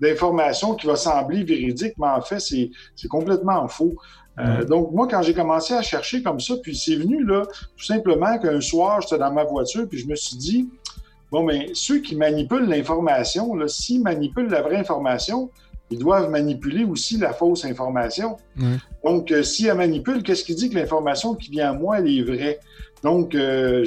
[SPEAKER 2] d'informations qui va sembler véridique, mais en fait, c'est complètement faux. Euh, donc, moi, quand j'ai commencé à chercher comme ça, puis c'est venu là, tout simplement qu'un soir, j'étais dans ma voiture, puis je me suis dit, bon, mais ceux qui manipulent l'information, s'ils manipulent la vraie information, ils doivent manipuler aussi la fausse information. Donc, euh, si elle manipule, qu'est-ce qui dit que l'information qui vient à moi, elle est vraie? Donc, euh,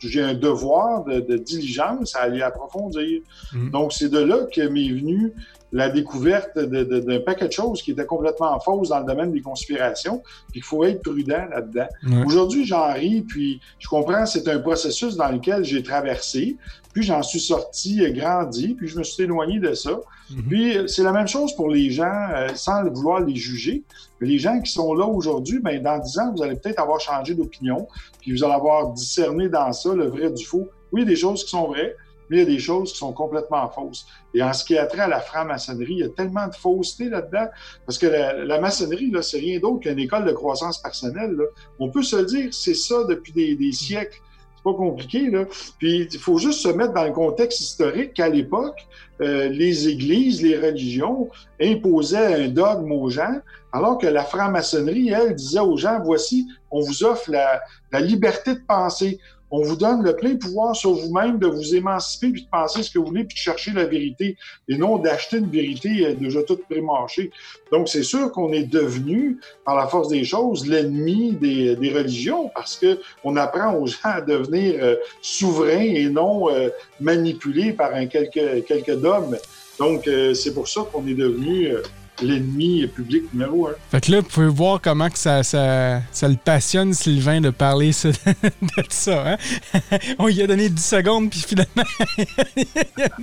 [SPEAKER 2] j'ai un devoir de, diligence à aller approfondir. Mm. Donc, c'est de là que m'est venue la découverte d'un paquet de choses qui étaient complètement fausses dans le domaine des conspirations, puis qu'il faut être prudent là-dedans. Aujourd'hui, j'en ris, puis je comprends, c'est un processus dans lequel j'ai traversé, puis j'en suis sorti, grandi, puis je me suis éloigné de ça. Mm-hmm. Puis c'est la même chose pour les gens, euh, sans vouloir les juger. Les gens qui sont là aujourd'hui, ben, dans dix ans, vous allez peut-être avoir changé d'opinion, puis vous allez avoir discerné dans ça le vrai du faux. Oui, il y a des choses qui sont vraies, mais il y a des choses qui sont complètement fausses. Et en ce qui a trait à la franc-maçonnerie, il y a tellement de fausseté là-dedans, parce que la, maçonnerie, là, c'est rien d'autre qu'une école de croissance personnelle. On peut se le dire, c'est ça depuis des, siècles. C'est pas compliqué, là. Puis il faut juste se mettre dans le contexte historique qu'à l'époque, euh, les églises, les religions imposaient un dogme aux gens, alors que la franc-maçonnerie, elle, disait aux gens, voici, on vous offre la, la liberté de penser on vous donne le plein pouvoir sur vous-même de vous émanciper puis de penser ce que vous voulez puis de chercher la vérité et non d'acheter une vérité euh, déjà toute prémarchée. Donc, c'est sûr qu'on est devenu, par la force des choses, l'ennemi des, religions parce que on apprend aux gens à devenir euh, souverains et non euh, manipulés par un quelques dogmes. Donc, c'est pour ça qu'on est devenu l'ennemi public numéro un.
[SPEAKER 1] Fait que là, vous pouvez voir comment que ça, ça, ça le passionne, Sylvain, de parler <laughs> de ça. Hein? <laughs> On lui a donné 10 secondes, puis finalement...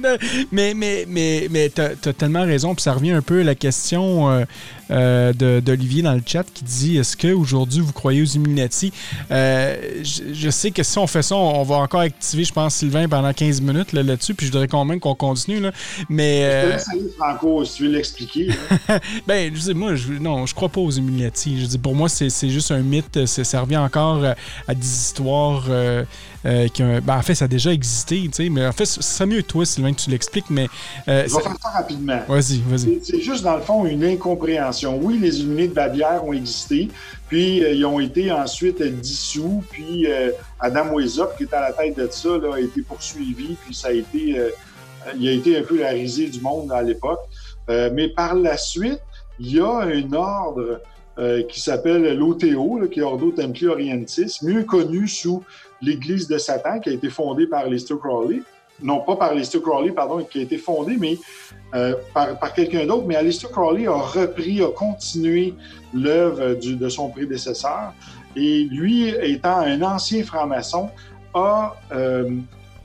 [SPEAKER 1] <laughs> mais mais, mais, mais tu as, tellement raison, puis ça revient un peu à la question euh, euh, d'Olivier dans le chat qui dit Est-ce qu'aujourd'hui vous croyez aux Illuminati? Euh, je, sais que si on fait ça, on, va encore activer, je pense, Sylvain pendant 15 minutes là-dessus, puis je voudrais quand même qu'on continue. Là. Mais.
[SPEAKER 2] Euh... Franco, si tu veux l'expliquer. <laughs>
[SPEAKER 1] ben, je dis, moi, je, non, je crois pas aux Illuminati. Je dis, pour moi, c'est juste un mythe. Ça revient encore à des histoires. Euh, qui ben, en fait, ça a déjà existé, tu sais, mais en fait, c'est mieux toi, Sylvain, que tu l'expliques, mais...
[SPEAKER 2] Euh, Je vais faire ça rapidement.
[SPEAKER 1] Vas-y, vas-y.
[SPEAKER 2] C'est juste, dans le fond, une incompréhension. Oui, les unités de Bavière ont existé, puis euh, ils ont été ensuite dissous, puis Adam Weizop, qui était à la tête de ça, là, a été poursuivi, puis ça a été... il a été un peu la risée du monde à l'époque. mais par la suite, il y a un ordre qui s'appelle l'OTO, qui est Ordo Templi Orientis, mieux connu sous l'Église de Satan, qui a été fondée par Lester Crowley. Non, pas par Lester Crowley, pardon, qui a été fondée, mais euh, par, quelqu'un d'autre. Mais Aleister Crowley a repris, a continué l'œuvre de son prédécesseur. Et lui, étant un ancien franc-maçon, a, euh,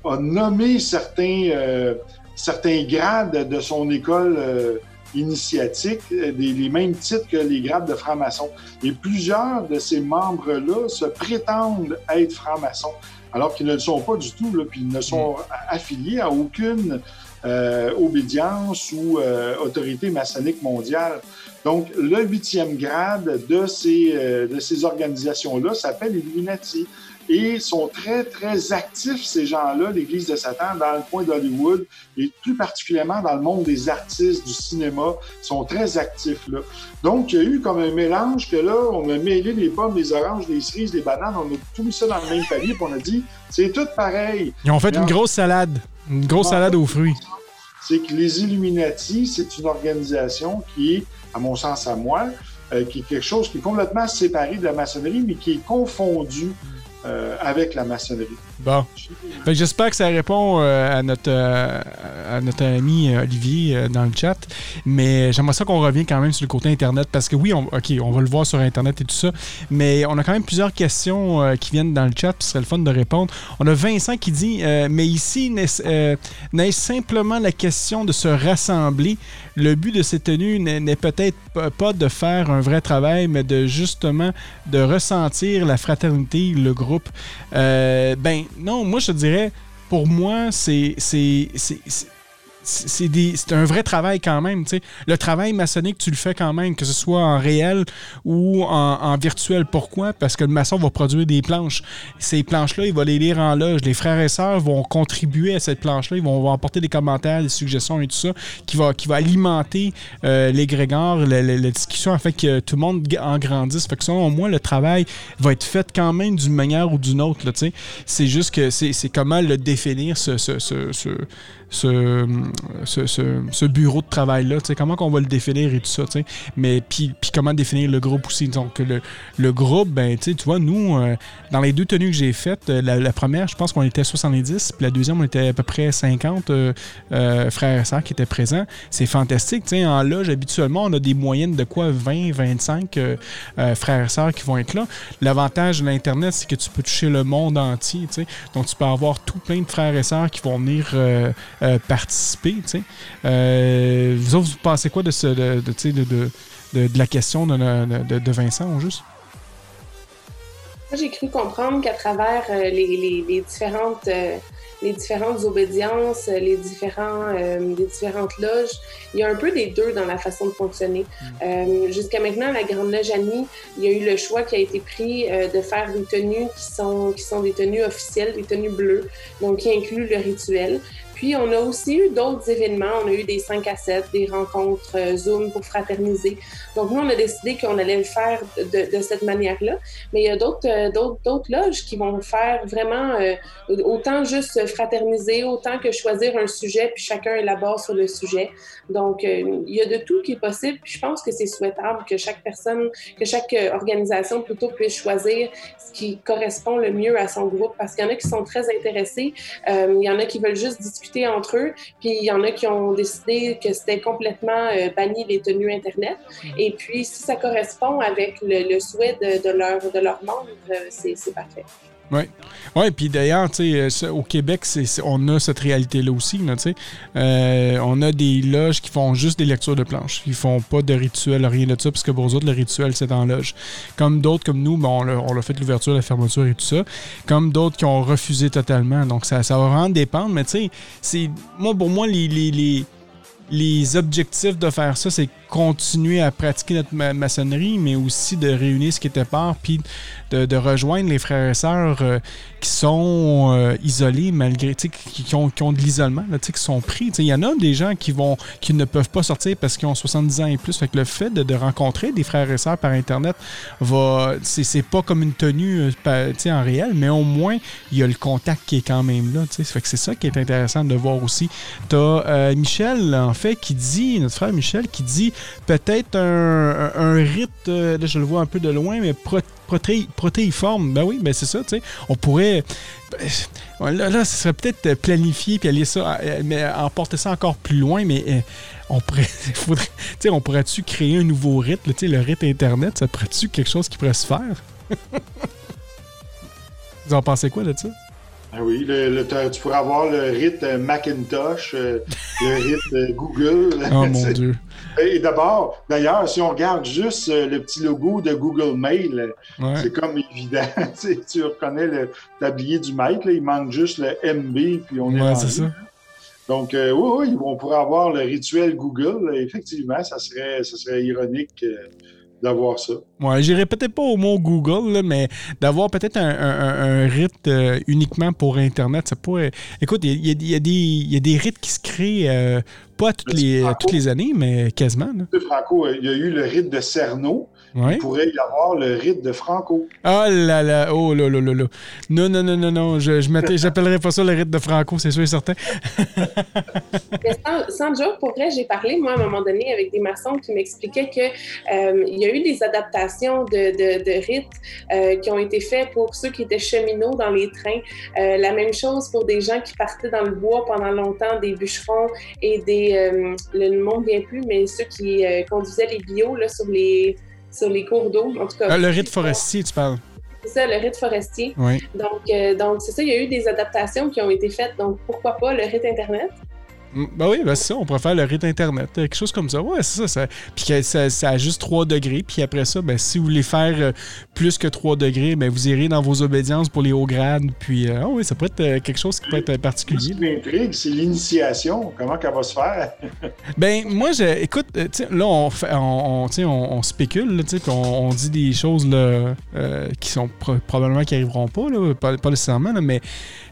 [SPEAKER 2] a, nommé certains, euh, certains grades de son école initiatique, euh, des, les mêmes titres que les grades de franc-maçon. Et plusieurs de ces membres-là se prétendent être francs-maçons, alors qu'ils ne le sont pas du tout, là, puis ils ne sont mm. affiliés à aucune euh, obédience ou euh, autorité maçonnique mondiale. Donc, le huitième grade de ces, de ces organisations-là s'appelle Illuminati et sont très, très actifs, ces gens-là, l'Église de Satan, dans le coin d'Hollywood et plus particulièrement dans le monde des artistes, du cinéma, sont très actifs là. Donc, il y a eu comme un mélange que là, on a mêlé les pommes, les oranges, les cerises, les bananes, on a tout mis ça dans le même panier, puis on a dit, c'est tout pareil.
[SPEAKER 1] Ils ont fait une grosse salade, une grosse salade aux fruits.
[SPEAKER 2] C'est que les Illuminati, c'est une organisation qui est, à mon sens, à moi, euh, qui est quelque chose qui est complètement séparé de la maçonnerie, mais qui est confondu avec la maçonnerie.
[SPEAKER 1] Bon. j'espère que ça répond euh, à, notre, euh, à notre ami euh, Olivier dans le chat. Mais j'aimerais ça qu'on revienne quand même sur le côté Internet parce que oui, on, OK, on va le voir sur Internet et tout ça. Mais on a quand même plusieurs questions qui viennent dans le chat. Ce serait le fun de répondre. On a Vincent qui dit Mais ici, n'est-ce simplement la question de se rassembler? Le but de ces tenues n'est peut-être pas de faire un vrai travail, mais de justement de ressentir la fraternité, le groupe. ben, non, moi, je dirais, pour moi, c'est c'est un vrai travail quand même. sais. Le travail maçonnique, tu le fais quand même, que ce soit en réel ou en, virtuel. Pourquoi? Parce que le maçon va produire des planches. Ces planches-là, il va les lire en loge. Les frères et sœurs vont contribuer à cette planche-là. Ils vont, apporter des commentaires, des suggestions et tout ça qui va, qui va alimenter euh, l'égrégore, la, discussion afin que tout le monde en grandisse. Fait que selon moi, le travail va être fait quand même d'une manière ou d'une autre. C'est juste que c'est comment le définir, ce, ce, bureau de travail-là, comment qu'on va le définir et tout ça, mais puis, puis comment définir le groupe aussi. Donc, le, le groupe, ben, tu vois, nous, euh, dans les deux tenues que j'ai faites, euh, la, première, je pense qu'on était 70, puis la deuxième, on était à peu près 50 euh, frères et sœurs qui étaient présents. C'est fantastique, tu sais, en loge, habituellement, on a des moyennes de quoi 20, 25 frères et sœurs qui vont être là. L'avantage de l'Internet, c'est que tu peux toucher le monde entier, tu sais. Donc, tu peux avoir tout plein de frères et sœurs qui vont venir euh, participer. Euh, vous autres, vous pensez quoi de, ce, de, de, de, la question de, Vincent, juste?
[SPEAKER 3] Moi, j'ai cru comprendre qu'à travers euh, les, les, différentes les différentes obédiences, les, différents, les différentes loges. Il y a un peu des deux dans la façon de fonctionner. Mm. Jusqu'à maintenant, la Grande Loge Annie, il y a eu le choix qui a été pris de faire des tenues qui sont, qui sont des tenues officielles, des tenues bleues, donc qui incluent le rituel. Puis, on a aussi eu d'autres événements. On a eu des 5 à 7, des rencontres euh, Zoom pour fraterniser. Donc, nous, on a décidé qu'on allait le faire de, cette manière-là. Mais il y a d'autres, euh, d'autres, d'autres loges qui vont faire vraiment euh, autant juste fraterniser, autant que choisir un sujet, puis chacun élabore sur le sujet. Donc, il y a de tout qui est possible. Puis, je pense que c'est souhaitable que chaque personne, que chaque organisation plutôt puisse choisir ce qui correspond le mieux à son groupe. Parce qu'il y en a qui sont très intéressés. il y en a qui veulent juste discuter entre eux. Puis il y en a qui ont décidé que c'était complètement euh, banni les tenues Internet. Mhm. Et puis, si ça correspond avec le, souhait de, de, leur, de leurs membres, euh, c'est parfait.
[SPEAKER 1] Oui. Ouais, puis d'ailleurs, euh, au Québec, on a cette réalité-là aussi. tu sais. on a des loges qui font juste des lectures de planches. Ils font pas de rituel, rien de ça, parce que pour eux autres, le rituel, c'est en loge. Comme d'autres comme nous, bon, on a fait l'ouverture, la fermeture et tout ça. Comme d'autres qui ont refusé totalement. Donc, ça, ça va vraiment dépendre. Mais tu sais, moi, pour moi, les, les, les, les objectifs de faire ça, c'est continuer à pratiquer notre maçonnerie, mais aussi de réunir ce qui était part, puis de, rejoindre les frères et sœurs euh, qui sont euh, isolés malgré, qui, ont, qui ont de l'isolement, qui sont pris. Il y en a des gens qui vont qui ne peuvent pas sortir parce qu'ils ont 70 ans et plus. Fait que le fait de, rencontrer des frères et sœurs par Internet va. C'est pas comme une tenue euh, en réel, mais au moins, il y a le contact qui est quand même là. Fait que c'est ça qui est intéressant de voir aussi. T'as Michel, en fait, qui dit, notre frère Michel, qui dit peut-être un, rite, là je le vois un peu de loin, mais protéiforme. Ben oui, ben c'est ça, tu sais. On pourrait. Ben, là, là, ce serait peut-être planifié puis aller ça, euh, mais emporter ça encore plus loin, mais euh, on pourrait. <laughs> faudrait, on pourrait-tu créer un nouveau rite, le rite Internet, ça pourrait-tu quelque chose qui pourrait se faire? <laughs> Vous en pensez quoi de ça?
[SPEAKER 2] Ah oui, le, tu pourrais avoir le rite euh, Macintosh, euh, le <laughs> rite euh, Google.
[SPEAKER 1] Oh mon <laughs> Dieu.
[SPEAKER 2] Et d'abord, d'ailleurs, si on regarde juste le petit logo de Google Mail, c'est comme évident. <laughs> tu reconnais le tablier du maître, il manque juste le MB, puis on est
[SPEAKER 1] ouais, c'est ça.
[SPEAKER 2] Donc, oui, oui, on pourrait avoir le rituel Google. Effectivement, ça serait, ça serait ironique d'avoir ça.
[SPEAKER 1] Ouais, j'irai peut-être pas au mot Google, mais d'avoir peut-être un, rite euh, uniquement pour Internet, ça pourrait. Écoute, il y, a, des rites qui se créent euh, pas toutes les, toutes les années, mais quasiment.
[SPEAKER 2] Franco, il y a eu le rite de Cerno. Il pourrait y avoir le rite de Franco.
[SPEAKER 1] Oh là là, oh là là là là. Non, non, non, non, non, je, je j'appellerais pas ça le rite de Franco, c'est sûr et certain. <laughs>
[SPEAKER 3] sans, sans joke, pour vrai, j'ai parlé, moi, à un moment donné, avec des maçons qui m'expliquaient qu'il euh, y a eu des adaptations de, de, de rites euh, qui ont été faits pour ceux qui étaient cheminots dans les trains. Euh, la même chose pour des gens qui partaient dans le bois pendant longtemps, des bûcherons et des... le nom ne vient plus, mais ceux qui conduisaient les bio là, sur les sur les cours d'eau. En tout cas,
[SPEAKER 1] ah, le rite forestier, tu parles.
[SPEAKER 3] C'est ça, le rite forestier.
[SPEAKER 1] Oui.
[SPEAKER 3] Donc, euh, donc c'est ça, il y a eu des adaptations qui ont été faites. Donc, pourquoi pas le rite Internet?
[SPEAKER 1] Ben oui, ben c'est ça, on pourrait faire le rite Internet, quelque chose comme ça. Ouais, c'est ça, Puis ça, ça, a juste 3 degrés. Puis après ça, ben, si vous voulez faire euh, plus que 3 degrés, ben, vous irez dans vos obédiences pour les hauts grades. Puis euh, ah oui, ça pourrait être euh, quelque chose qui peut être particulier. Ce
[SPEAKER 2] qui m'intrigue, c'est l'initiation. Comment qu'elle va se faire? <laughs>
[SPEAKER 1] ben, moi, je, écoute, là, on, on, on, spécule, puis on, dit des choses là, qui sont probablement qui n'arriveront pas, là, pas, pas nécessairement, là, mais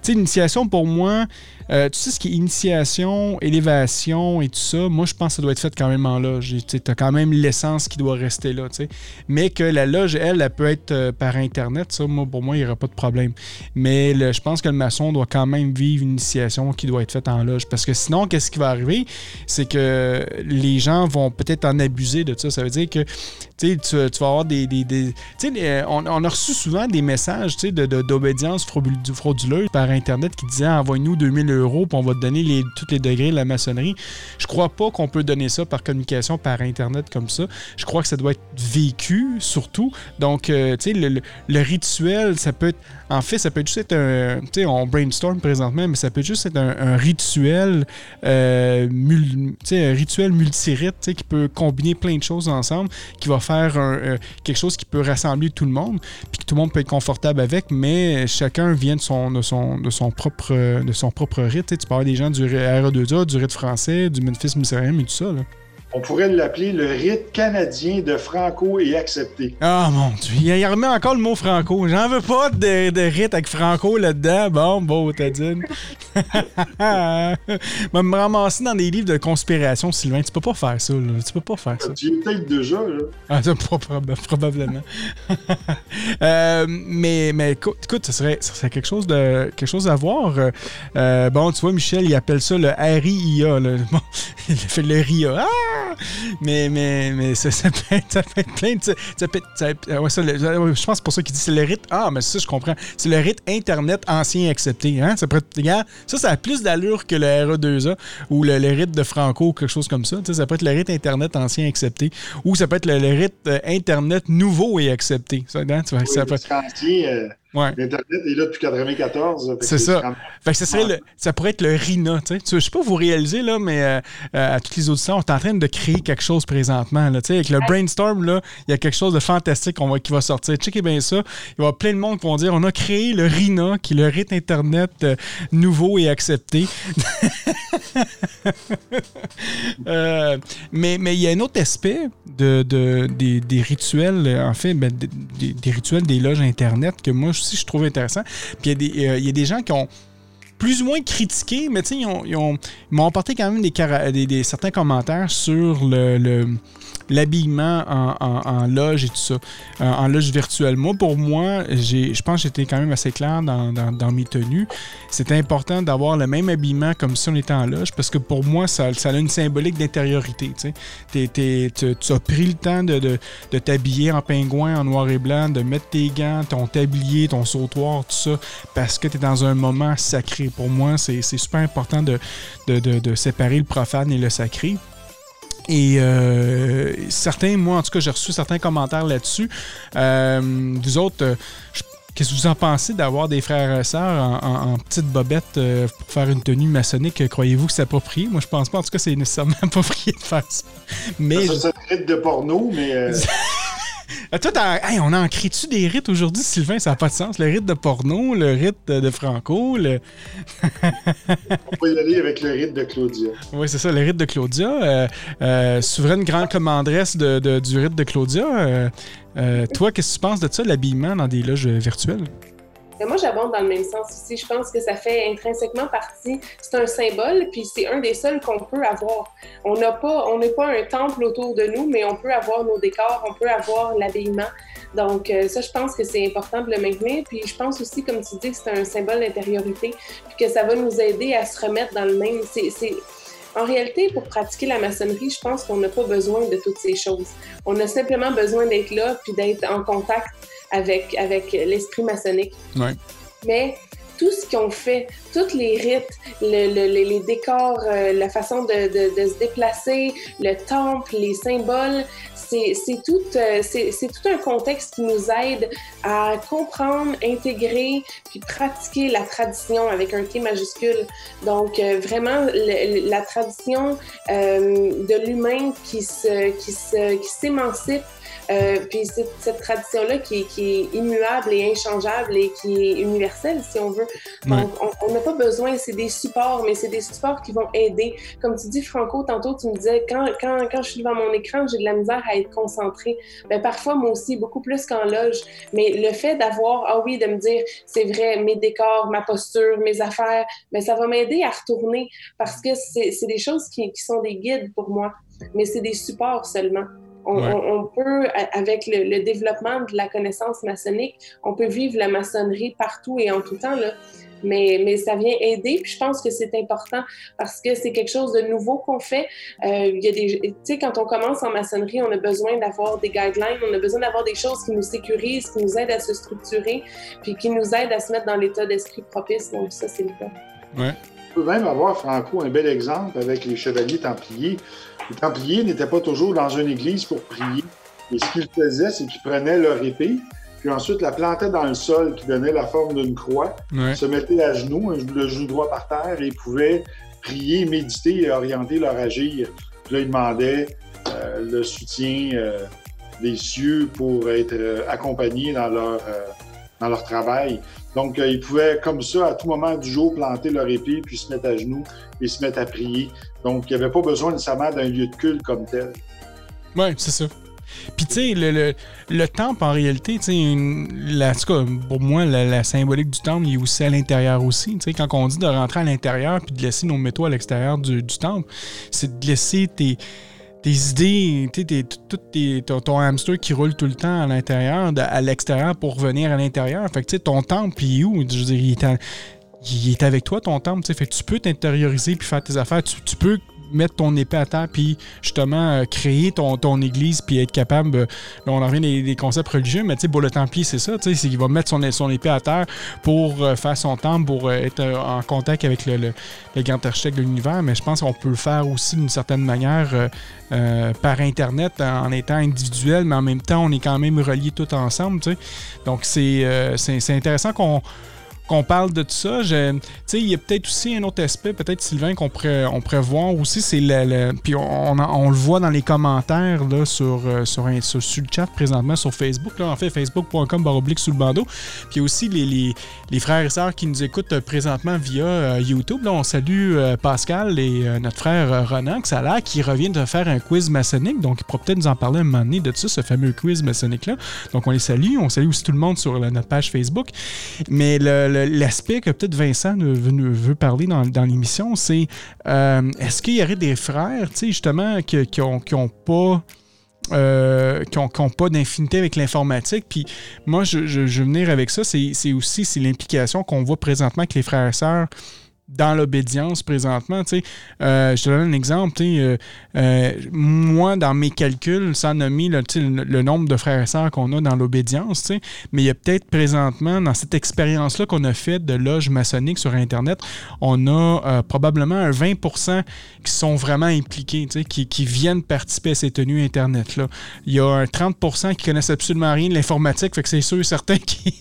[SPEAKER 1] l'initiation pour moi, euh, tu sais, ce qui est initiation, élévation et tout ça, moi, je pense que ça doit être fait quand même en loge. Tu as quand même l'essence qui doit rester là. sais. Mais que la loge, elle, elle peut être euh, par Internet, ça, moi, pour moi, il n'y aura pas de problème. Mais je pense que le maçon doit quand même vivre une initiation qui doit être faite en loge. Parce que sinon, qu'est-ce qui va arriver? C'est que les gens vont peut-être en abuser de ça. Ça veut dire que tu, tu vas avoir des. des, des on, on, a reçu souvent des messages d'obédience de, frauduleuse par Internet qui disaient envoie-nous 2000 euros puis on va te donner les, tous les degrés de la maçonnerie. Je crois pas qu'on peut donner ça par communication par Internet comme ça. Je crois que ça doit être vécu surtout. Donc, euh, tu sais, le, le, rituel, ça peut être. En fait, ça peut juste être un. Tu sais, on brainstorm présentement, mais ça peut juste être un, rituel. Euh, sais, un rituel multirite qui peut combiner plein de choses ensemble, qui va faire euh, quelque chose qui peut rassembler tout le monde, puis que tout le monde peut être confortable avec, mais chacun vient de son, de son, de son, propre, rite. Tu peux des gens du RE2A, du rite français, du Memphis Musarium et tout ça. Là.
[SPEAKER 2] On pourrait l'appeler le rite canadien de Franco et accepté.
[SPEAKER 1] Ah mon Dieu, il remet encore le mot Franco. J'en veux pas de, de rite avec Franco là-dedans. Bon, bon, t'as dit. <laughs> vais me ramasser dans des livres de conspiration, Sylvain. Tu peux pas faire ça, là. Tu peux pas faire ça.
[SPEAKER 2] Tu es peut-être déjà, là.
[SPEAKER 1] Ah, ça, probablement. <laughs> euh, mais, mais écoute, ça serait, ça serait quelque chose de quelque chose à voir. Euh, bon, tu vois, Michel, il appelle ça le RIA. <laughs> Bon, il fait le RIA. Ah! Mais, mais, mais ça, ça, peut être, ça peut être plein de. Ça peut être, ouais, ça, je pense pour ça qu'il dit c'est le rite. Ah, mais ça, je comprends. C'est le rite Internet ancien accepté. Hein? Ça, peut être, ça, ça a plus d'allure que le RE2A ou le, rite de Franco ou quelque chose comme ça. ça peut être le rite Internet ancien accepté ou ça peut être le, rite euh, Internet nouveau et accepté. Ça, hein, tu vois, ça peut...
[SPEAKER 2] L'Internet est là depuis 1994.
[SPEAKER 1] C'est ça. Fait que ça, serait le, ça pourrait être le RINA. Je ne sais pas vous réaliser, là, mais euh, euh, à toutes les auditions, on est en train de créer quelque chose présentement. Là, avec le brainstorm, il y a quelque chose de fantastique va, qui va sortir. Checkez bien ça. Il y aura plein de monde qui vont dire on a créé le RINA, qui est le rite Internet euh, nouveau et accepté. <laughs> mais, mais il y a un autre aspect de, des, rituels, en fait, ben, des, des, rituels des loges Internet que moi, aussi, je trouve intéressant. Puis il y, a des, gens qui ont plus ou moins critiqué, mais ils, m'ont apporté quand même des, certains commentaires sur le l'habillement en, loge et tout ça, euh, en loge virtuelle. Moi, pour moi, je pense que j'étais quand même assez clair dans, mes tenues. C'est important d'avoir le même habillement comme si on était en loge parce que pour moi, ça, ça a une symbolique d'intériorité. Tu, as pris le temps de, t'habiller en pingouin, en noir et blanc, de mettre tes gants, ton tablier, ton sautoir, tout ça, parce que tu es dans un moment sacré. Pour moi, c'est super important de, de séparer le profane et le sacré. Et euh, certains, moi en tout cas, j'ai reçu certains commentaires là-dessus. Euh, vous autres, euh, qu'est-ce que vous en pensez d'avoir des frères et sœurs en, petite bobette pour faire une tenue maçonnique? Croyez-vous que c'est approprié? Moi, je pense pas. En tout cas, c'est nécessairement <laughs> approprié de faire ça.
[SPEAKER 2] Mais ça, ça, de porno, mais... <laughs>
[SPEAKER 1] Euh, toi, on a ancré-tu des rites aujourd'hui, Sylvain? Ça n'a pas de sens. Le rite de porno, le rite de Franco, le...
[SPEAKER 2] on peut y aller avec le rite de Claudia.
[SPEAKER 1] Oui, c'est ça, le rite de Claudia. Euh, euh, souveraine grande commandresse de, du rite de Claudia. toi, qu'est-ce que tu penses de ça, l'habillement dans des loges virtuelles?
[SPEAKER 3] Mais moi, j'abonde dans le même sens aussi. Je pense que ça fait intrinsèquement partie. C'est un symbole, puis c'est un des seuls qu'on peut avoir. On n'a pas, on n'est pas un temple autour de nous, mais on peut avoir nos décors, on peut avoir l'habillement. Donc, euh, ça, je pense que c'est important de le maintenir. Puis, je pense aussi, comme tu dis, que c'est un symbole d'intériorité, puis que ça va nous aider à se remettre dans le même. C'est, en réalité, pour pratiquer la maçonnerie, je pense qu'on n'a pas besoin de toutes ces choses. On a simplement besoin d'être là puis d'être en contact avec, avec l'esprit maçonnique.
[SPEAKER 1] Ouais.
[SPEAKER 3] Mais tout ce qu'on fait, tous les rites, les décors, euh, la façon de, de, se déplacer, le temple, les symboles, c'est tout, euh, tout un contexte qui nous aide à comprendre, intégrer, puis pratiquer la tradition avec un T majuscule. Donc, euh, vraiment, la tradition de l'humain qui s'émancipe qui euh, puis c'est cette tradition-là qui, est immuable et inchangeable et qui est universelle, si on veut. Donc, on n'a pas besoin, c'est des supports, mais c'est des supports qui vont aider. Comme tu dis, Franco, tantôt, tu me disais, quand, quand, quand je suis devant mon écran, j'ai de la misère à être concentrée. Ben, parfois, moi aussi, beaucoup plus qu'en loge. Mais le fait d'avoir, ah oui, de me dire, c'est vrai, mes décors, ma posture, mes affaires, ben, ça va m'aider à retourner parce que c'est des choses qui, qui sont des guides pour moi. Mais c'est des supports seulement. On, peut, avec le, développement de la connaissance maçonnique, on peut vivre la maçonnerie partout et en tout temps. Là. Mais, mais ça vient aider, puis je pense que c'est important parce que c'est quelque chose de nouveau qu'on fait. Euh, il y a des, tu sais, quand on commence en maçonnerie, on a besoin d'avoir des guidelines, on a besoin d'avoir des choses qui nous sécurisent, qui nous aident à se structurer, puis qui nous aident à se mettre dans l'état d'esprit propice. Donc ça, c'est le cas.
[SPEAKER 1] Ouais.
[SPEAKER 2] Peut même avoir, Franco, un bel exemple avec les chevaliers templiers. Les Templiers n'étaient pas toujours dans une église pour prier. Et ce qu'ils faisaient, c'est qu'ils prenaient leur épée, puis ensuite la plantaient dans le sol qui donnait la forme d'une croix, se mettaient à genoux, le genou droit par terre, et pouvaient prier, méditer et orienter leur agir. Puis là, ils demandaient euh, le soutien euh, des cieux pour être euh, accompagnés dans leur, dans leur travail. Donc, ils pouvaient, comme ça, à tout moment du jour, planter leur épée, puis se mettre à genoux et se mettre à prier. Donc, il n'y avait pas besoin nécessairement d'un lieu de culte comme tel.
[SPEAKER 1] Oui, c'est ça. Puis, tu sais, le, le, temple, en réalité, tu sais, pour moi, la, symbolique du temple, il est aussi à l'intérieur aussi. Tu sais, quand on dit de rentrer à l'intérieur puis de laisser nos métaux à l'extérieur du, temple, c'est de laisser tes, tes idées, tout tes, ton, hamster qui roule tout le temps à l'intérieur, à l'extérieur pour revenir à l'intérieur. Fait que, tu sais, ton temple, puis où? Je il est il est avec toi, ton temple. Fait tu peux t'intérioriser puis faire tes affaires. Tu, peux mettre ton épée à terre puis justement euh, créer ton, ton église puis être capable là, on en revient des, concepts religieux mais tu sais pour le templier c'est ça tu sais c'est qu'il va mettre son, son épée à terre pour euh, faire son temple pour euh, être en contact avec le, grand architecte de l'univers mais je pense qu'on peut le faire aussi d'une certaine manière par internet en étant individuel mais en même temps on est quand même reliés tout ensemble tu sais. Donc c'est intéressant qu'on qu'on parle de tout ça. Il y a peut-être aussi un autre aspect, peut-être Sylvain, qu'on pourrait, on voir aussi, c'est le, Puis on, le voit dans les commentaires là, sur, euh, sur, sur, le chat présentement sur Facebook. Là, en fait, facebook.com baroblique sous le bandeau. Puis aussi les, frères et sœurs qui nous écoutent euh, présentement via euh, YouTube. Là, on salue Pascal et notre frère Ronan, que ça qui revient de faire un quiz maçonnique. Donc, il pourra peut-être nous en parler un moment donné de ça, ce fameux quiz maçonnique-là. Donc, on les salue. On salue aussi tout le monde sur notre page Facebook. Mais le l'aspect que peut-être Vincent veut, parler dans, l'émission, c'est euh, est-ce qu'il y aurait des frères, justement, qui n'ont qui ont pas. Euh, qui n'ont pas d'infinité avec l'informatique? Puis moi, je, je, je, veux venir avec ça, c'est aussi l'implication qu'on voit présentement avec les frères et sœurs dans l'obédience présentement. Euh, je te donne un exemple. Euh, euh, moi, dans mes calculs, ça a mis le, le, nombre de frères et sœurs qu'on a dans l'obédience, mais il y a peut-être présentement, dans cette expérience-là qu'on a faite de loge maçonnique sur Internet, on a probablement un 20% qui sont vraiment impliqués, qui, qui, viennent participer à ces tenues Internet-là. Il y a un 30% qui connaissent absolument rien de l'informatique, c'est sûr, certains <laughs> qui,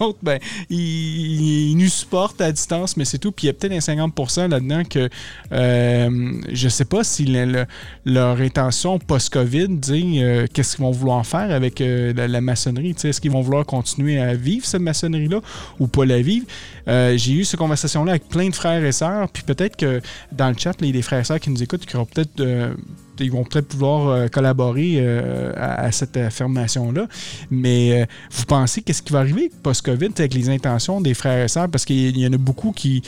[SPEAKER 1] autres, ben, ils nous supportent à distance, mais c'est tout puis il y a peut-être un 50% là-dedans que euh, je sais pas si leur intention post-COVID, euh, qu'est-ce qu'ils vont vouloir faire avec euh, la, maçonnerie? Est-ce qu'ils vont vouloir continuer à vivre cette maçonnerie-là ou pas la vivre? J'ai eu cette conversation-là avec plein de frères et sœurs, puis peut-être que dans le chat, les, frères et sœurs qui nous écoutent, qui peut-être ils vont peut-être pouvoir collaborer à, cette affirmation-là. Mais vous pensez qu'est-ce qui va arriver post-COVID avec les intentions des frères et sœurs? Parce qu'il y en a beaucoup qui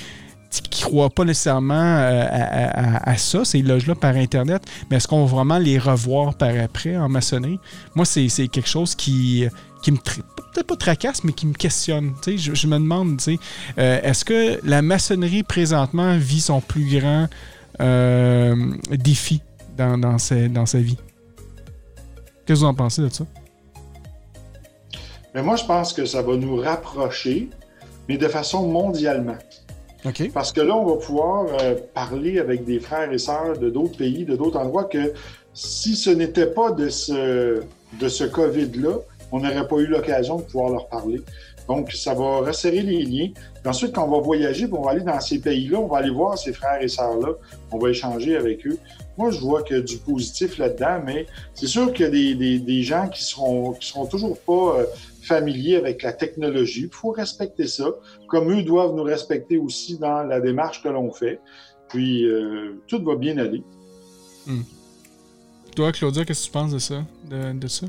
[SPEAKER 1] ne croient pas nécessairement euh, à, ça, ces loges-là par Internet, mais est-ce qu'on va vraiment les revoir par après en maçonnerie? Moi, c'est quelque chose qui, qui me peut-être pas tracasse, mais qui me questionne. Je, je, me demande, euh, est-ce que la maçonnerie présentement vit son plus grand euh, défi? Dans, dans, dans sa vie? Qu'est-ce que vous en pensez de ça?
[SPEAKER 2] Mais moi, je pense que ça va nous rapprocher, mais de façon mondialement. Parce que là, on va pouvoir euh, parler avec des frères et sœurs de d'autres pays, de d'autres endroits, que si ce n'était pas de ce, de ce COVID-là, on n'aurait pas eu l'occasion de pouvoir leur parler. Donc, ça va resserrer les liens. ensuite, quand on va voyager, on va aller dans ces pays-là, on va aller voir ces frères et sœurs-là, on va échanger avec eux. Moi, je vois que du positif là-dedans, mais c'est sûr qu'il y a des, des, des, gens qui seront, qui seront toujours pas euh, familiers avec la technologie. Il faut respecter ça, comme eux doivent nous respecter aussi dans la démarche que l'on fait. Puis, euh, tout va bien aller.
[SPEAKER 1] Hmm. Toi, Claudia, qu'est-ce que tu penses de ça? De, de ça?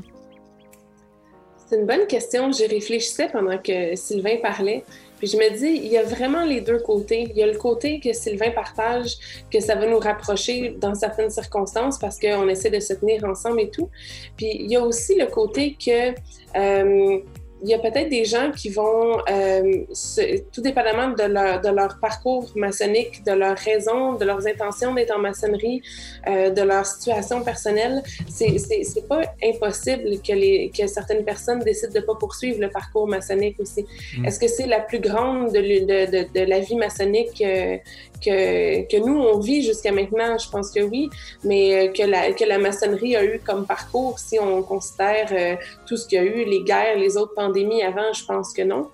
[SPEAKER 3] C'est une bonne question. J'y réfléchissais pendant que Sylvain parlait. Je me dis, il y a vraiment les deux côtés. Il y a le côté que Sylvain partage, que ça va nous rapprocher dans certaines circonstances parce qu'on essaie de se tenir ensemble et tout. Puis il y a aussi le côté que euh, il y a peut-être des gens qui vont, euh, tout dépendamment de leur, de leur, parcours maçonnique, de leurs raisons, de leurs intentions d'être en maçonnerie, euh, de leur situation personnelle, c'est pas impossible que, les, que certaines personnes décident de pas poursuivre le parcours maçonnique aussi. Mm. Est-ce que c'est la plus grande de, de, de, la vie maçonnique euh, que, nous, on vit jusqu'à maintenant? Je pense que oui, mais que la, que la maçonnerie a eu comme parcours, si on considère tout ce qu'il y a eu, les guerres, les autres pandémies, avant, je pense que non.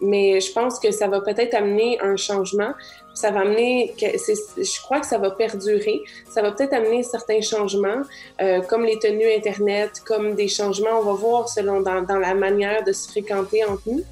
[SPEAKER 3] Mais je pense que ça va peut-être amener un changement. Ça va amener, je crois que ça va perdurer. Ça va peut-être amener certains changements, euh, comme les tenues Internet, comme des changements, on va voir selon dans la manière de se fréquenter entre nous.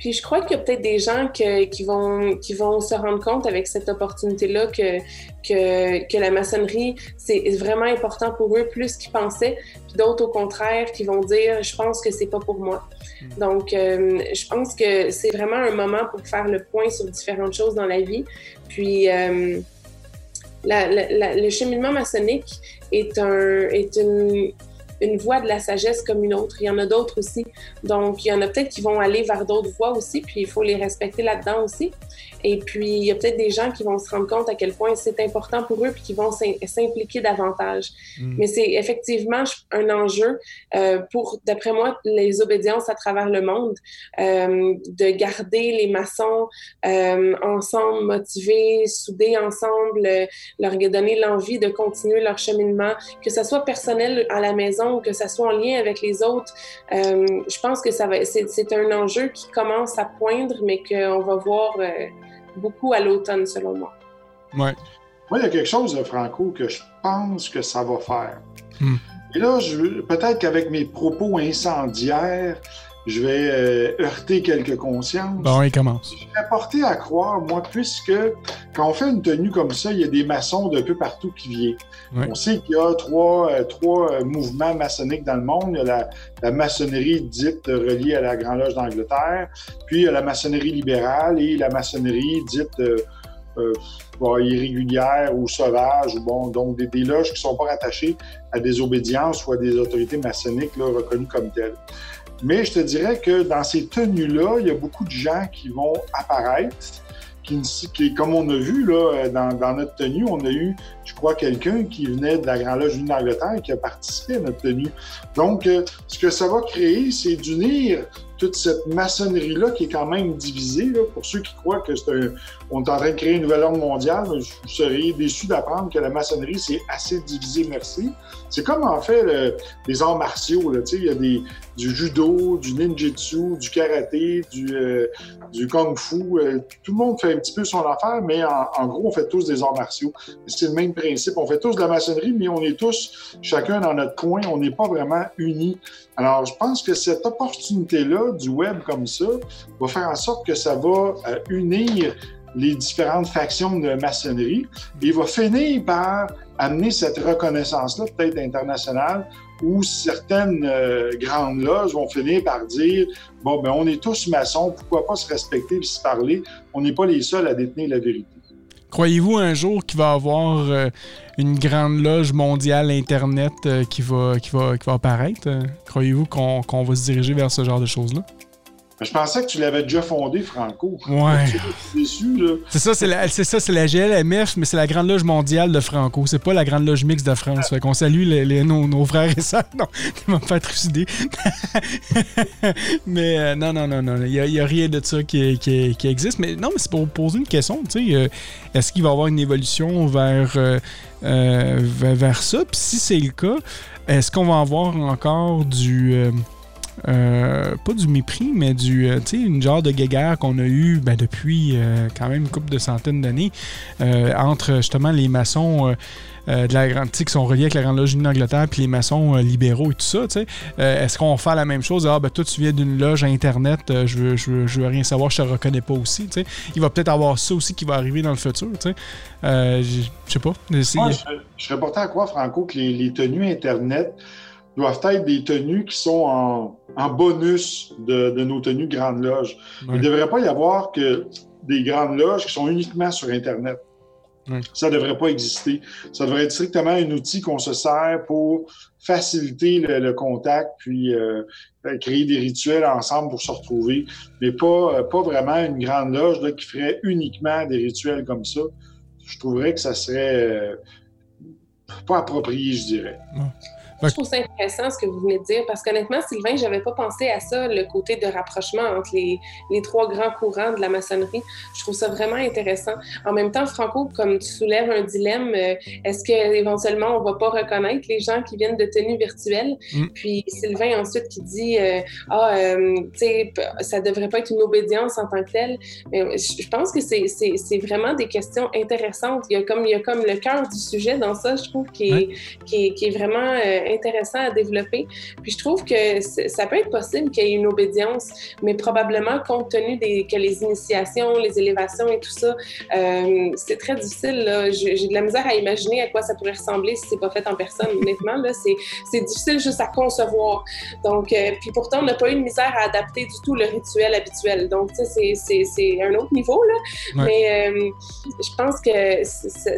[SPEAKER 3] Puis je crois qu'il y a peut-être des gens qui, vont, qui vont se rendre compte avec cette opportunité-là que, que, que, la maçonnerie, c'est vraiment important pour eux plus qu'ils pensaient. Puis d'autres, au contraire, qui vont dire, je pense que c'est pas pour moi. Hmm. Donc, euh, je pense que c'est vraiment un moment pour faire le point sur différentes choses dans la vie. Puis, euh, le cheminement maçonnique est, un, est une une voie de la sagesse comme une autre. Il y en a d'autres aussi. Donc, il y en a peut-être qui vont aller vers d'autres voies aussi, puis il faut les respecter là-dedans aussi. Et puis, il y a peut-être des gens qui vont se rendre compte à quel point c'est important pour eux, puis qui vont s'impliquer davantage. Mm. Mais c'est effectivement un enjeu euh, pour, d'après moi, les obédiences à travers le monde, euh, de garder les maçons euh, ensemble, motivés, soudés ensemble, leur donner l'envie de continuer leur cheminement, que ce soit personnel à la maison ou que ce soit en lien avec les autres. je pense que ça va, c'est un enjeu qui commence à poindre, mais qu'on va voir beaucoup à l'automne, selon moi.
[SPEAKER 1] Ouais.
[SPEAKER 2] Moi, il y a quelque chose, Franco, que je pense que ça va faire. Hmm. Et là, peut-être qu'avec mes propos incendiaires, je vais euh, heurter quelques consciences.
[SPEAKER 1] Bon, il commence.
[SPEAKER 2] Je serais porté à croire, moi, puisque quand on fait une tenue comme ça, il y a des maçons de peu partout qui viennent. On sait qu'il y a trois, euh, trois euh, mouvements maçonniques dans le monde. Il y a la, maçonnerie dite reliée à la Grande Loge d'Angleterre, puis il y a la maçonnerie libérale et la maçonnerie dite irrégulière ou sauvage, ou bon, donc des, des loges qui ne sont pas rattachées à des obédiences ou à des autorités maçonniques là, reconnues comme telles. Mais je te dirais que dans ces tenues-là, il y a beaucoup de gens qui vont apparaître, qui, comme on a vu là, dans, dans, notre tenue, on a eu, je crois, quelqu'un qui venait de la Grande Loge d'Angleterre et qui a participé à notre tenue. Donc, euh, ce que ça va créer, c'est d'unir toute cette maçonnerie-là qui est quand même divisée. Là, pour ceux qui croient que c'est un, on est en train de créer une nouvelle ordre mondiale, je serais déçu d'apprendre que la maçonnerie, c'est assez divisé, merci. C'est comme en fait les arts martiaux. Là, il y a des, du judo, du ninjutsu, du karaté, du, euh, du kung fu. Euh, tout le monde fait un petit peu son affaire, mais en, gros, on fait tous des arts martiaux. C'est le même principe. On fait tous de la maçonnerie, mais on est tous, chacun dans notre coin, on n'est pas vraiment unis Alors, je pense que cette opportunité-là du web comme ça va faire en sorte que ça va euh, unir les différentes factions de maçonnerie et va finir par amener cette reconnaissance-là, peut-être internationale, où certaines euh, grandes loges vont finir par dire bon, ben on est tous maçons, pourquoi pas se respecter et se parler? On n'est pas les seuls à détenir la vérité.
[SPEAKER 1] Croyez-vous un jour qu'il va y avoir euh, une grande loge mondiale Internet euh, qui, va, qui, va, qui va apparaître? Croyez-vous qu'on va se diriger vers ce genre de choses-là?
[SPEAKER 2] Je pensais que tu l'avais déjà fondé, Franco.
[SPEAKER 1] Ouais. C'est ça, c'est la, c'est ça, c'est la GLMF, mais c'est la Grande Loge mondiale de Franco. C'est pas la Grande Loge mixte de France. Fait qu'on salue les, nos, frères et sœurs. Non, ils vont me faire trucider. mais euh, non, non, non, non. Il n'y a, rien de ça qui, qui, existe. Mais non, mais c'est pour poser une question. Tu sais, euh, est-ce qu'il va y avoir une évolution vers, euh, vers, vers, ça? Puis si c'est le cas, est-ce qu'on va avoir encore du euh, pas du mépris, mais du, euh, tu sais, une genre de guéguerre qu'on a eu ben, depuis euh, quand même une couple de centaines d'années entre justement les maçons de la grande, qui sont reliés avec la Grande Loge d'Angleterre puis les maçons libéraux et tout ça, tu sais. Est-ce qu'on fait la même chose? Ah, ben toi, tu viens d'une loge Internet, je, veux, je, veux, rien savoir, je te reconnais pas aussi, tu sais. Il va peut-être avoir ça aussi qui va arriver dans le futur, tu sais. je sais pas.
[SPEAKER 2] je, serais porté à quoi, Franco, que les, les tenues Internet doivent être des tenues qui sont en, bonus de, nos tenues Grande Loge. Il ne devrait pas y avoir que des Grandes Loges qui sont uniquement sur Internet. Ça ne devrait pas exister. Ça devrait être strictement un outil qu'on se sert pour faciliter le, contact, puis euh, créer des rituels ensemble pour se retrouver, mais pas, euh, pas vraiment une grande loge qui ferait uniquement des rituels comme ça. Je trouverais que ça serait euh, pas approprié, je dirais.
[SPEAKER 3] Je trouve ça intéressant ce que vous venez de dire parce qu'honnêtement, Sylvain, je n'avais pas pensé à ça, le côté de rapprochement entre les, les, trois grands courants de la maçonnerie. Je trouve ça vraiment intéressant. En même temps, Franco, comme tu soulèves un dilemme, euh, est-ce qu'éventuellement, on ne va pas reconnaître les gens qui viennent de tenues virtuelles? Mm. Puis Sylvain ensuite qui dit euh, Ah, euh, tu sais, ça ne devrait pas être une obédience en tant que telle. Mais je pense que c'est vraiment des questions intéressantes. Il y a comme, il y a comme le cœur du sujet dans ça, je trouve, qui est, qui est, qui est vraiment intéressant à développer. Puis je trouve que ça peut être possible qu'il y ait une obédience, mais probablement compte tenu des, que les initiations, les élévations et tout ça, euh, c'est très difficile. J'ai de la misère à imaginer à quoi ça pourrait ressembler si c'est pas fait en personne. Honnêtement, c'est difficile juste à concevoir. Donc, euh, puis pourtant, on n'a pas eu de misère à adapter du tout le rituel habituel. Donc, tu sais, c'est un autre niveau, là. Mais euh, je pense que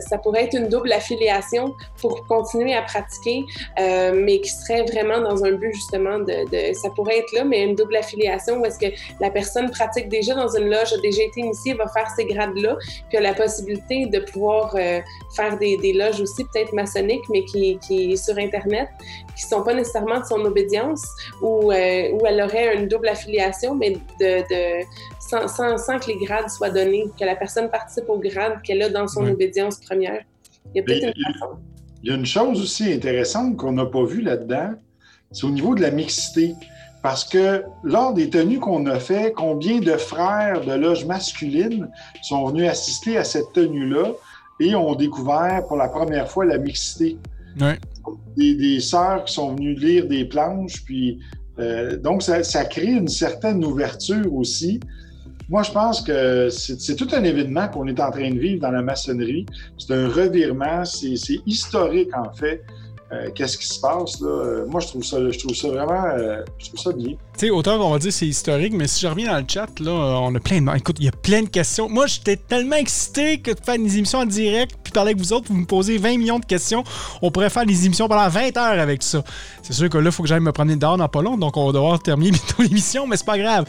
[SPEAKER 3] ça pourrait être une double affiliation pour continuer à pratiquer. Euh, mais qui serait vraiment dans un but justement de, ça pourrait être là, mais une double affiliation où est-ce que la personne pratique déjà dans une loge, a déjà été initiée, va faire ces grades-là, puis a la possibilité de pouvoir euh, faire des, des, loges aussi peut-être maçonniques, mais qui, qui sur Internet, qui sont pas nécessairement de son obédience, ou euh, où elle aurait une double affiliation, mais de, de sans, sans, sans, que les grades soient donnés, que la personne participe au grade qu'elle a dans son obédience première. Il y a peut-être une façon.
[SPEAKER 2] Il y a une chose aussi intéressante qu'on n'a pas vue là-dedans, c'est au niveau de la mixité. Parce que lors des tenues qu'on a fait, combien de frères de loge masculine sont venus assister à cette tenue-là et ont découvert pour la première fois la mixité? Des, des sœurs qui sont venues lire des planches, puis euh, donc ça, ça, crée une certaine ouverture aussi. Moi, je pense que c'est tout un événement qu'on est en train de vivre dans la maçonnerie. C'est un revirement, c'est historique en fait. Euh, qu'est-ce qui se passe là? Moi, je trouve ça, je trouve ça vraiment, euh, je trouve ça bien. Tu
[SPEAKER 1] sais, autant qu'on va dire c'est historique, mais si je reviens dans le chat, là, on a plein de... Écoute, il y a plein de questions. Moi, j'étais tellement excité que de faire des émissions en direct, puis parler avec vous autres, vous me posez 20 millions de questions. On pourrait faire des émissions pendant 20 heures avec ça. C'est sûr que là, il faut que j'aille me promener dehors dans pas long, donc on va devoir terminer <laughs> bientôt l'émission, mais c'est pas grave.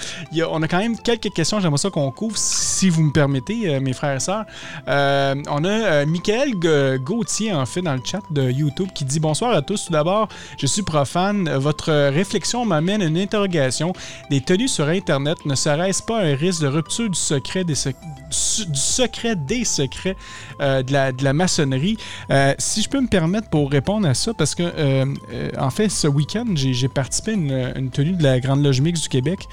[SPEAKER 1] on a quand même quelques questions, j'aimerais ça qu'on couvre, si vous me permettez, mes frères et sœurs. on a Michael Gauthier, en fait, dans le chat de YouTube, qui dit Bonsoir à tous. Tout d'abord, je suis profane. Votre réflexion m'amène à une interrogation. Des tenues sur Internet, ne serait-ce pas un risque de rupture du secret? Du secret des secrets euh, de, la, de, la, maçonnerie. Euh, si je peux me permettre pour répondre à ça, parce que euh, en fait, ce week-end, j'ai participé à une, tenue de la Grande Loge Mix du Québec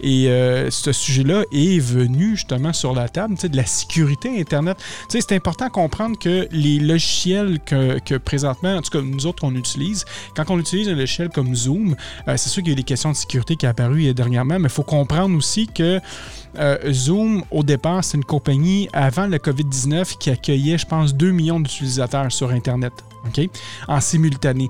[SPEAKER 1] et ce sujet-là est venu justement sur la table, de la sécurité Internet. C'est important de comprendre que les logiciels que, que, présentement, en tout cas nous autres, on utilise, quand on utilise un logiciel comme Zoom, c'est sûr qu'il y a des questions de sécurité qui sont apparues dernièrement, mais il faut comprendre aussi que Zoom, au départ, c'est une compagnie avant le COVID-19 qui accueillait, je pense, 2 millions d'utilisateurs sur Internet, OK, en simultané.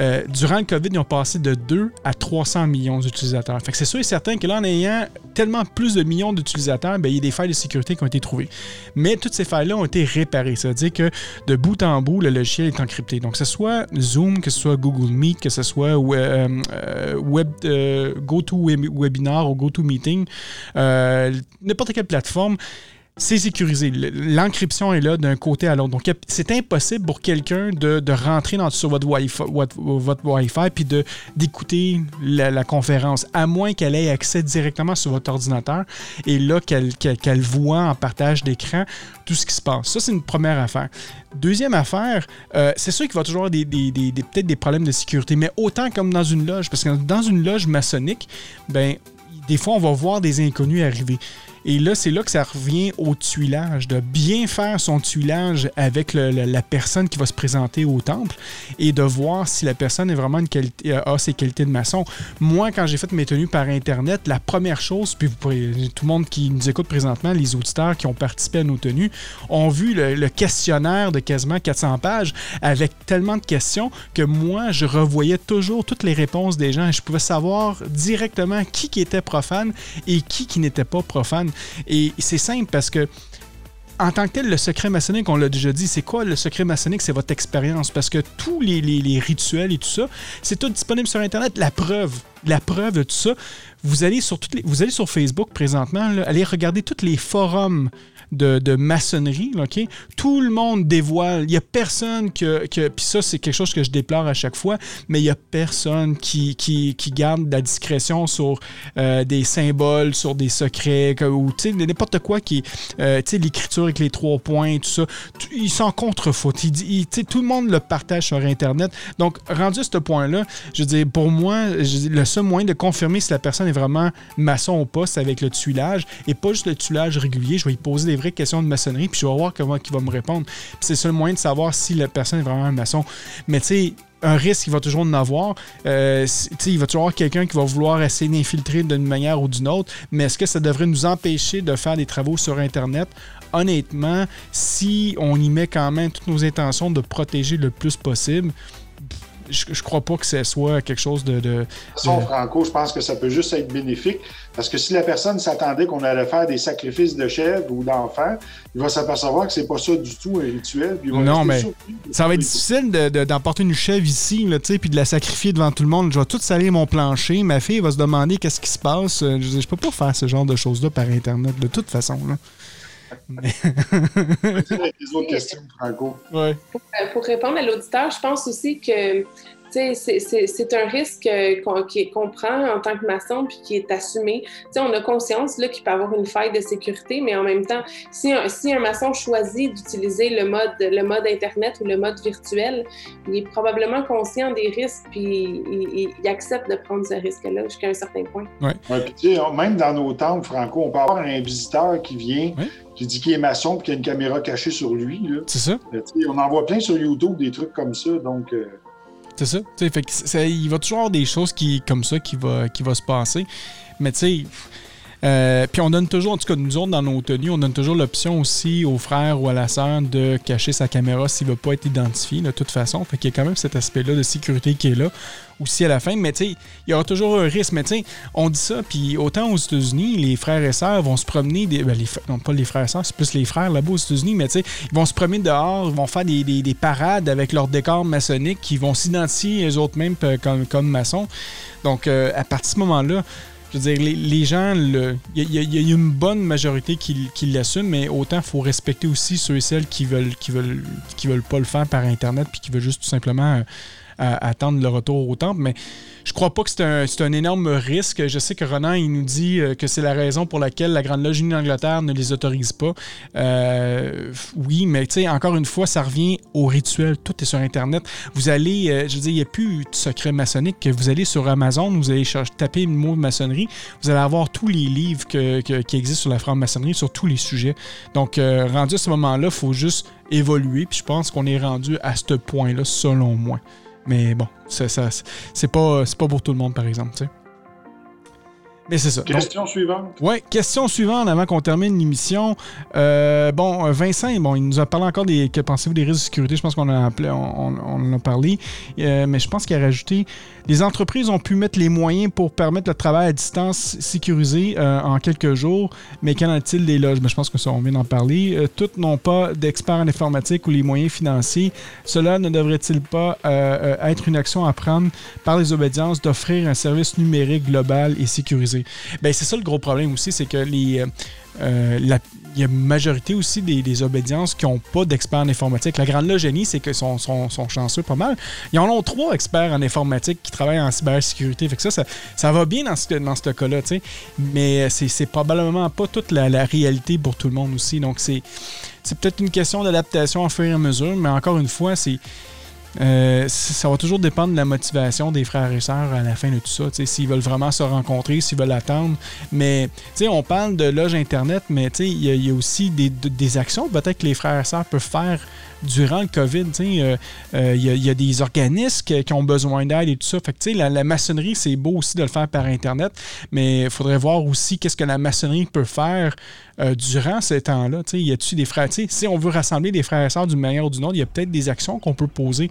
[SPEAKER 1] Euh, durant le COVID, ils ont passé de 2 à 300 millions d'utilisateurs. C'est sûr et certain que là, en ayant tellement plus de millions d'utilisateurs, ben, il y a des failles de sécurité qui ont été trouvées. Mais toutes ces failles-là ont été réparées. Ça veut dire que de bout en bout, le logiciel est encrypté. Donc, que ce soit Zoom, que ce soit Google Meet, que ce soit euh, euh, Web, GoToWebinar ou GoToMeeting, n'importe quelle plateforme, c'est sécurisé. L'encryption est là d'un côté à l'autre. Donc, c'est impossible pour quelqu'un de, rentrer dans, sur votre Wi-Fi, votre puis d'écouter la, conférence, à moins qu'elle ait accès directement sur votre ordinateur et là, qu'elle voit en partage d'écran tout ce qui se passe. Ça, c'est une première affaire. Deuxième affaire, euh, c'est sûr qu'il va toujours avoir des, peut-être des problèmes de sécurité, mais autant comme dans une loge, parce que dans une loge maçonnique, ben, des fois, on va voir des inconnus arriver. Et là, c'est là que ça revient au tuilage, de bien faire son tuilage avec la personne qui va se présenter au temple et de voir si la personne est vraiment une euh, a ses qualités de maçon. Moi, quand j'ai fait mes tenues par Internet, la première chose, puis tout le monde qui nous écoute présentement, les auditeurs qui ont participé à nos tenues, ont vu le, questionnaire de quasiment 400 pages avec tellement de questions que moi, je revoyais toujours toutes les réponses des gens et je pouvais savoir directement qui, qui était profane et qui, qui n'était pas profane. Et c'est simple parce que en tant que tel, le secret maçonnique, on l'a déjà dit, c'est quoi le secret maçonnique? C'est votre expérience. Parce que tous les, rituels et tout ça, c'est tout disponible sur Internet. La preuve, la preuve de tout ça, vous allez sur, toutes vous allez sur Facebook présentement, allez regarder tous les forums de, maçonnerie, OK? Tout le monde dévoile. Il n'y a personne que. que Puis ça, c'est quelque chose que je déplore à chaque fois, mais il n'y a personne qui, qui, garde la discrétion sur euh, des symboles, sur des secrets, ou n'importe quoi qui. Euh, l'écriture avec les trois points, tout ça. Ils s'en contrefoutent. Il, tout le monde le partage sur Internet. Donc, rendu à ce point-là, je dire, pour moi, le seul moyen de confirmer si la personne est vraiment maçon ou pas, c'est avec le tuilage. Et pas juste le tuilage régulier. Je vais lui poser des vraies questions de maçonnerie, puis je vais voir comment il va me répondre. c'est le seul moyen de savoir si la personne est vraiment un maçon. Mais tu sais, un risque, il va toujours en avoir. Euh, il va toujours avoir quelqu'un qui va vouloir essayer d'infiltrer d'une manière ou d'une autre. Mais est-ce que ça devrait nous empêcher de faire des travaux sur Internet? Honnêtement, si on y met quand même toutes nos intentions de protéger le plus possible, je, je crois pas que ce soit quelque chose de. de,
[SPEAKER 2] Franco, je pense que ça peut juste être bénéfique parce que si la personne s'attendait qu'on allait faire des sacrifices de chèvres ou d'enfants, il va s'apercevoir que c'est pas ça du tout un rituel.
[SPEAKER 1] non, mais ça va être difficile d'emporter une chèvre ici, là, puis de la sacrifier devant tout le monde. Je vais tout salir mon plancher. Ma fille va se demander qu'est-ce qui se passe. Je, je peux pas faire ce genre de choses-là par Internet, de toute façon. Là.
[SPEAKER 3] Pour, répondre à l'auditeur, je pense aussi que c'est un risque qu'on prend en tant que maçon puis qui est assumé. on a conscience qu'il peut y avoir une faille de sécurité, mais en même temps, si un, si un maçon choisit d'utiliser le mode, le mode Internet ou le mode virtuel, il est probablement conscient des risques puis il, accepte de prendre ce risque-là jusqu'à un certain point.
[SPEAKER 2] Ouais. même dans nos temples, Franco, on peut avoir un visiteur qui vient. qui dit qu'il est maçon et qu'il y a une caméra cachée sur lui.
[SPEAKER 1] C'est ça.
[SPEAKER 2] Euh, on en voit plein sur YouTube des trucs comme ça. Donc, euh,
[SPEAKER 1] c'est ça. Fait il va toujours avoir des choses qui, comme ça qui va, qui va se passer. Mais tu sais, euh, puis on donne toujours, en tout cas nous autres dans nos tenues, on donne toujours l'option aussi au frère ou à la sœur de cacher sa caméra s'il ne veut pas être identifié de toute façon. Fait qu'il y a quand même cet aspect-là de sécurité qui est là aussi à la fin. Mais tu sais, il y aura toujours un risque. Mais tu sais, on dit ça, puis autant aux États-Unis, les frères et sœurs vont se promener, des, ben, les, non pas les frères et sœurs, c'est plus les frères là-bas aux États-Unis, mais tu sais, ils vont se promener dehors, ils vont faire des, des, parades avec leur décor maçonnique, qui vont s'identifier eux autres mêmes comme, comme maçons. Donc, euh, à partir de ce moment-là, je veux dire, les, gens, il y, a une bonne majorité qui, qui l'assument, mais autant il faut respecter aussi ceux et celles qui veulent, qui veulent, veulent pas le faire par Internet, puis qui veulent juste tout simplement euh, attendre le retour au temple. Mais je crois pas que c'est un, énorme risque. Je sais que Ronan, il nous dit que c'est la raison pour laquelle la Grande Loge d'Angleterre ne les autorise pas. oui, mais tu sais, encore une fois, ça revient au rituel. Tout est sur Internet. Vous allez, je veux dire, il n'y a plus de secret maçonnique que vous allez sur Amazon, vous allez taper le mot maçonnerie, vous allez avoir tous les livres qui existent sur la franc-maçonnerie, sur tous les sujets. Donc, rendu à ce moment-là, il faut juste évoluer. Puis je pense qu'on est rendu à ce point-là, selon moi. Mais bon, ça, ça c'est pas, pas pour tout le monde, par exemple.
[SPEAKER 2] Mais c'est ça. Question suivante.
[SPEAKER 1] Oui, question suivante avant qu'on termine l'émission. Euh, bon, Vincent, bon, il nous a parlé encore des. Que pensez-vous des risques de sécurité? Je pense qu'on en a, on, en a parlé. Euh, mais je pense qu'il a rajouté les entreprises ont pu mettre les moyens pour permettre le travail à distance sécurisé euh, en quelques jours. Mais qu'en est-il des loges? Mais Je pense que ça, on vient d'en parler. toutes n'ont pas d'experts en informatique ou les moyens financiers. Cela ne devrait-il pas être une action à prendre par les obédiences d'offrir un service numérique global et sécurisé? Ben, c'est ça le gros problème aussi, c'est que euh, euh, la, majorité aussi des, obédiences qui n'ont pas d'experts en informatique. La grande génie, c'est qu'ils sont, sont, chanceux pas mal. Ils en ont trois experts en informatique qui travaillent en cybersécurité. Fait que ça, ça, va bien dans ce, dans cas-là, mais c'est probablement pas toute la, réalité pour tout le monde aussi. Donc, c'est peut-être une question d'adaptation à fur et à mesure, mais encore une fois, c'est euh, ça va toujours dépendre de la motivation des frères et sœurs à la fin de tout ça. S'ils veulent vraiment se rencontrer, s'ils veulent attendre. Mais on parle de loge Internet, mais il y, a aussi des, des actions peut-être que les frères et sœurs peuvent faire durant le COVID. Il euh, euh, y, a des organismes qui, ont besoin d'aide et tout ça. Fait la, la maçonnerie, c'est beau aussi de le faire par Internet, mais il faudrait voir aussi qu'est-ce que la maçonnerie peut faire euh, durant ces temps-là. Y a-t-il des frères? Si on veut rassembler des frères et sœurs d'une manière ou d'une autre, il y a peut-être des actions qu'on peut poser,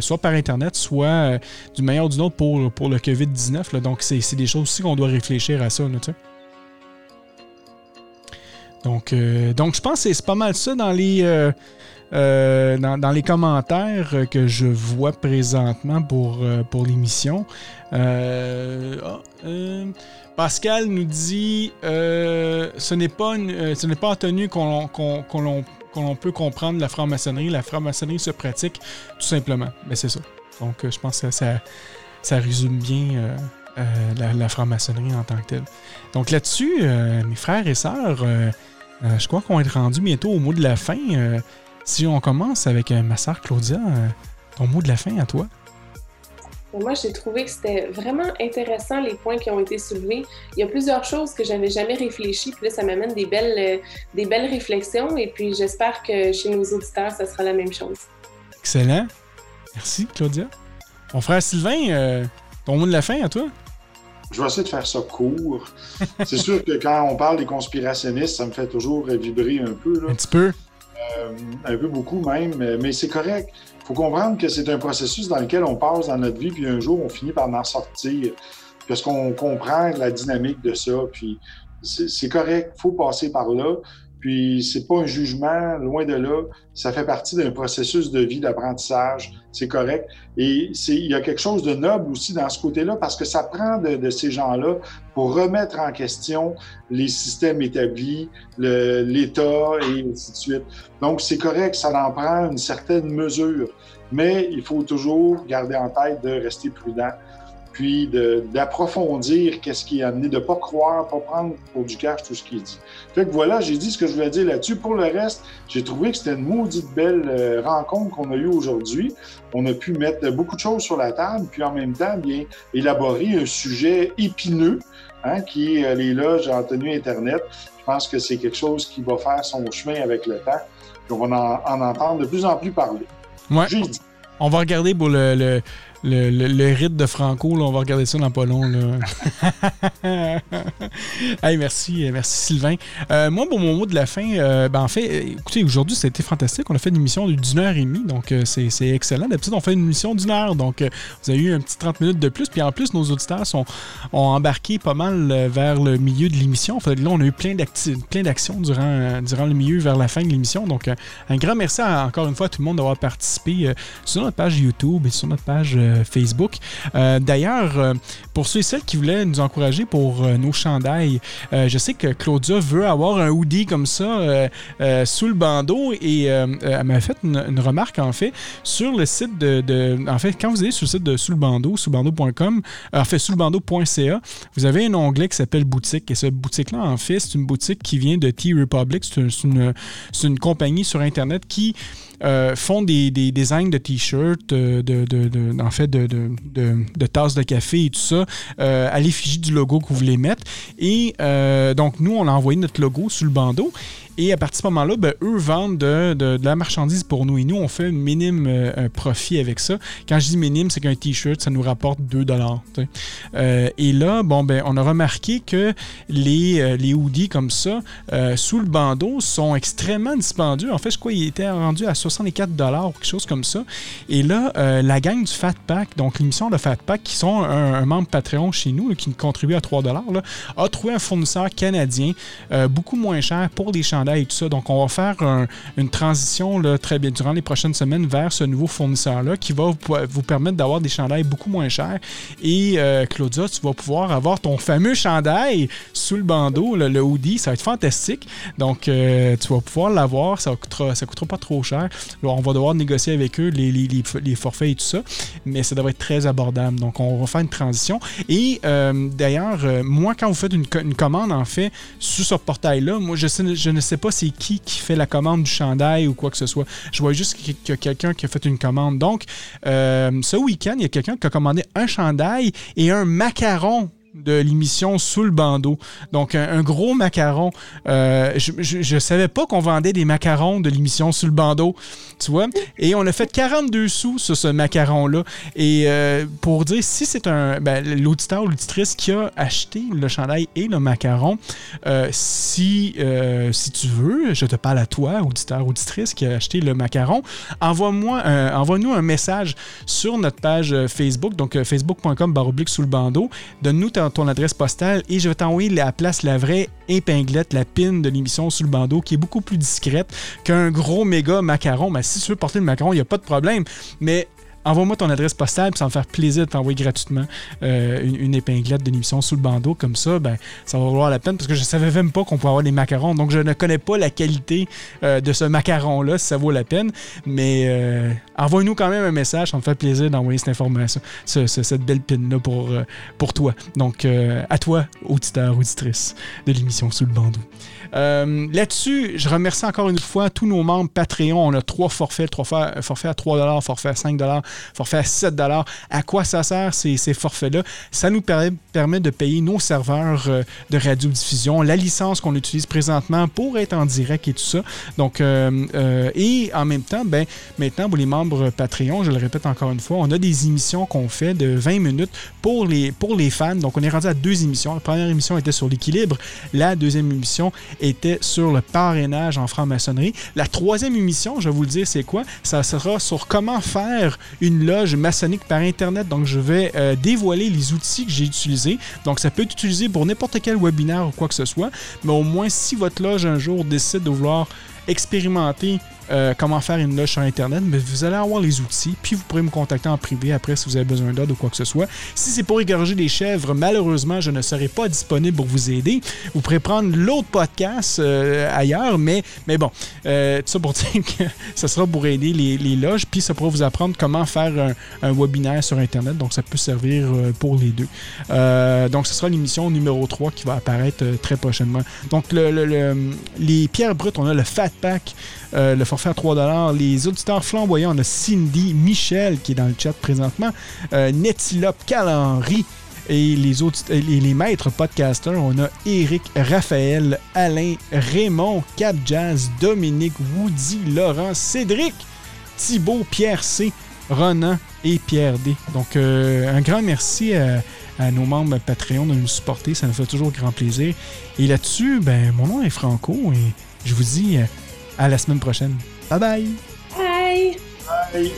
[SPEAKER 1] soit par Internet, soit d'une manière ou d'une autre pour, pour le COVID-19. Donc, c'est des choses aussi qu'on doit réfléchir à ça. donc, donc, je pense que c'est pas mal ça dans les, dans, les commentaires que je vois présentement pour, euh, pour l'émission. Euh, ah, Pascal nous dit ce n'est pas, ce n'est pas en tenue qu'on peut comprendre la franc-maçonnerie. La franc-maçonnerie se pratique tout simplement. Mais c'est ça. Donc je pense que ça, ça résume bien la, la franc-maçonnerie en tant que telle. Donc là-dessus, mes frères et sœurs, je crois qu'on est rendu bientôt au mot de la fin. Si on commence avec euh, ma sœur Claudia, euh, ton mot de la fin à toi?
[SPEAKER 3] Moi, j'ai trouvé que c'était vraiment intéressant les points qui ont été soulevés. Il y a plusieurs choses que j'avais jamais réfléchi, puis là, ça m'amène des belles, euh, des belles réflexions, et puis j'espère que chez nos auditeurs, ça sera la même chose.
[SPEAKER 1] Excellent. Merci, Claudia. Mon frère Sylvain, ton mot de la fin à toi?
[SPEAKER 2] Je vais essayer de faire ça court. C'est sûr que quand on parle des conspirationnistes, ça me fait toujours vibrer un peu.
[SPEAKER 1] Un petit peu.
[SPEAKER 2] Euh, un peu beaucoup même, mais c'est correct. Il faut comprendre que c'est un processus dans lequel on passe dans notre vie, puis un jour, on finit par en sortir, parce qu'on comprend la dynamique de ça, puis c'est correct, il faut passer par là. Puis c'est pas un jugement, loin de là. Ça fait partie d'un processus de vie, d'apprentissage. C'est correct. Et il y a quelque chose de noble aussi dans ce côté-là parce que ça prend de, ces gens-là pour remettre en question les systèmes établis, l'État et ainsi de suite. Donc c'est correct, ça en prend une certaine mesure. Mais il faut toujours garder en tête de rester prudent puis d'approfondir qu'est-ce qui est amené, de ne pas croire, pas prendre pour du cash tout ce qui est dit. Fait que voilà, j'ai dit ce que je voulais dire là-dessus. Pour le reste, j'ai trouvé que c'était une maudite belle euh, rencontre qu'on a eue aujourd'hui. On a pu mettre beaucoup de choses sur la table, puis en même temps, bien élaborer un sujet épineux, hein, qui est euh, les loges en tenue Internet. Je pense que c'est quelque chose qui va faire son chemin avec le temps. on va en, entendre de plus en plus parler.
[SPEAKER 1] Ouais. On va regarder pour le, le, le, rite de Franco. Là, on va regarder ça dans pas long. Là. <laughs> hey, merci, merci Sylvain. Euh, moi, pour mon mot de la fin, euh, ben, en fait, écoutez, aujourd'hui, c'était fantastique. On a fait une émission d'une heure et demie, donc euh, c'est excellent. D'habitude, on fait une émission d'une heure, donc vous avez eu un petit 30 minutes de plus. Puis en plus, nos auditeurs sont, ont embarqué pas mal vers le milieu de l'émission. Là, on a eu plein d'actions durant, durant le milieu vers la fin de l'émission. Donc, un grand merci encore une fois à tout le monde d'avoir participé sur notre page YouTube et sur notre page Facebook. D'ailleurs, pour ceux et celles qui voulaient nous encourager pour nos chandails, je sais que Claudia veut avoir un hoodie comme ça sous le bandeau et elle m'a fait une, remarque en fait sur le site de, En fait, quand vous allez sur le site de Sous le bandeau, soulbando.com, en fait, soulbando.ca, vous avez un onglet qui s'appelle boutique et ce boutique-là, en fait, c'est une boutique qui vient de T-Republic. C'est une, compagnie sur Internet qui euh, font des, designs de t-shirts, euh, de, en fait, de, tasses de café et tout ça, euh, à l'effigie du logo que vous voulez mettre. Et donc, nous, on a envoyé notre logo sur le bandeau. Et à partir de ce moment-là, ben, eux vendent de, la marchandise pour nous. Et nous, on fait un minime profit avec ça. Quand je dis minime, c'est qu'un T-shirt, ça nous rapporte 2 dollars. et là, bon, ben, on a remarqué que les, les hoodies comme ça, sous le bandeau, sont extrêmement dispendieux. En fait, je crois qu'ils étaient rendus à 64 dollars ou quelque chose comme ça. Et là, euh, la gang du Fat Pack, donc l'émission de Fat Pack, qui sont un, membre Patreon chez nous, qui contribue à 3 dollars, a trouvé un fournisseur canadien euh, beaucoup moins cher pour des et tout ça. Donc, on va faire une transition là, très bien durant les prochaines semaines vers ce nouveau fournisseur-là qui va vous, permettre d'avoir des chandails beaucoup moins chers. Et euh, Claudia, tu vas pouvoir avoir ton fameux chandail sous le bandeau, le, hoodie. Ça va être fantastique. Donc, tu vas pouvoir l'avoir. Ça ne coûtera, ça coûtera pas trop cher on va devoir négocier avec eux les, forfaits et tout ça, mais ça devrait être très abordable. Donc, on va faire une transition. Et euh, d'ailleurs, euh, moi, quand vous faites une, commande, en fait, sur ce portail-là, moi, je, je ne sais pas c'est qui qui fait la commande du chandail ou quoi que ce soit. Je vois juste qu'il y a quelqu'un qui a fait une commande. Donc, euh, ce week-end, il y a quelqu'un qui a commandé un chandail et un macaron de l'émission Sous le bandeau. Donc, un, gros macaron. Euh, je ne savais pas qu'on vendait des macarons de l'émission Sous le bandeau, tu vois. Et on a fait 42 sous sur ce macaron-là. Et euh, pour dire, si c'est un ben, l'auditeur ou l'auditrice qui a acheté le chandail et le macaron, euh, si, si tu veux, je te parle à toi, auditeur auditrice qui a acheté le macaron, envoie-moi envoie-nous un message sur notre page Facebook, donc facebook.com baroblique sous le bandeau. Donne-nous ta ton adresse postale et je vais t'envoyer la place, la vraie épinglette, la pin de l'émission sous le bandeau qui est beaucoup plus discrète qu'un gros méga macaron. Mais si tu veux porter le macaron, il n'y a pas de problème. Mais envoie-moi ton adresse postale, puis ça va me faire plaisir de t'envoyer gratuitement euh, une, épinglette de l'émission sous le bandeau. Comme ça, ben, ça va valoir la peine parce que je ne savais même pas qu'on pouvait avoir des macarons. Donc, je ne connais pas la qualité euh, de ce macaron-là, si ça vaut la peine. Mais euh, envoie-nous quand même un message. Ça me fait plaisir d'envoyer cette information, cette belle pin-là pour, pour toi. Donc, à toi, auditeur, auditrice de l'émission sous le bandeau. Là-dessus, je remercie encore une fois tous nos membres Patreon. On a trois forfaits, trois forfaits à 3 forfait à 5 forfait à 7 À quoi ça sert ces, forfaits-là? Ça nous permet, de payer nos serveurs euh, de radiodiffusion, la licence qu'on utilise présentement pour être en direct et tout ça. Donc, euh, et en même temps, ben, maintenant, pour les membres Patreon, je le répète encore une fois, on a des émissions qu'on fait de 20 minutes pour les, pour les fans. Donc, on est rendu à deux émissions. La première émission était sur l'équilibre. La deuxième émission était sur le parrainage en franc-maçonnerie. La troisième émission, je vais vous le dire, c'est quoi? Ça sera sur comment faire une loge maçonnique par Internet. Donc, je vais euh, dévoiler les outils que j'ai utilisés. Donc, ça peut être utilisé pour n'importe quel webinaire ou quoi que ce soit. Mais au moins, si votre loge un jour décide de vouloir expérimenter euh, comment faire une loge sur Internet, mais vous allez avoir les outils, puis vous pourrez me contacter en privé après si vous avez besoin d'aide ou quoi que ce soit. Si c'est pour égorger des chèvres, malheureusement, je ne serai pas disponible pour vous aider. Vous pourrez prendre l'autre podcast euh, ailleurs, mais, mais bon, euh, tout ça pour <laughs> dire que ça sera pour aider les, loges, puis ça pourra vous apprendre comment faire un, webinaire sur Internet, donc ça peut servir pour les deux. donc ce sera l'émission numéro 3 qui va apparaître très prochainement. Donc les pierres brutes, on a le Fat Pack. Euh, le forfait à 3 Les auditeurs flamboyants, on a Cindy, Michel qui est dans le chat présentement, euh, Netilope. Et les, autres, les, maîtres podcasters, on a Eric, Raphaël, Alain, Raymond, Cap Jazz, Dominique, Woody, Laurent, Cédric, Thibaut, Pierre C, Ronan et Pierre D. Donc, euh, un grand merci à, à, nos membres Patreon de nous supporter. Ça nous fait toujours grand plaisir. Et là-dessus, ben, mon nom est Franco et je vous dis à la semaine prochaine. Bye bye.
[SPEAKER 3] Bye.
[SPEAKER 2] Bye.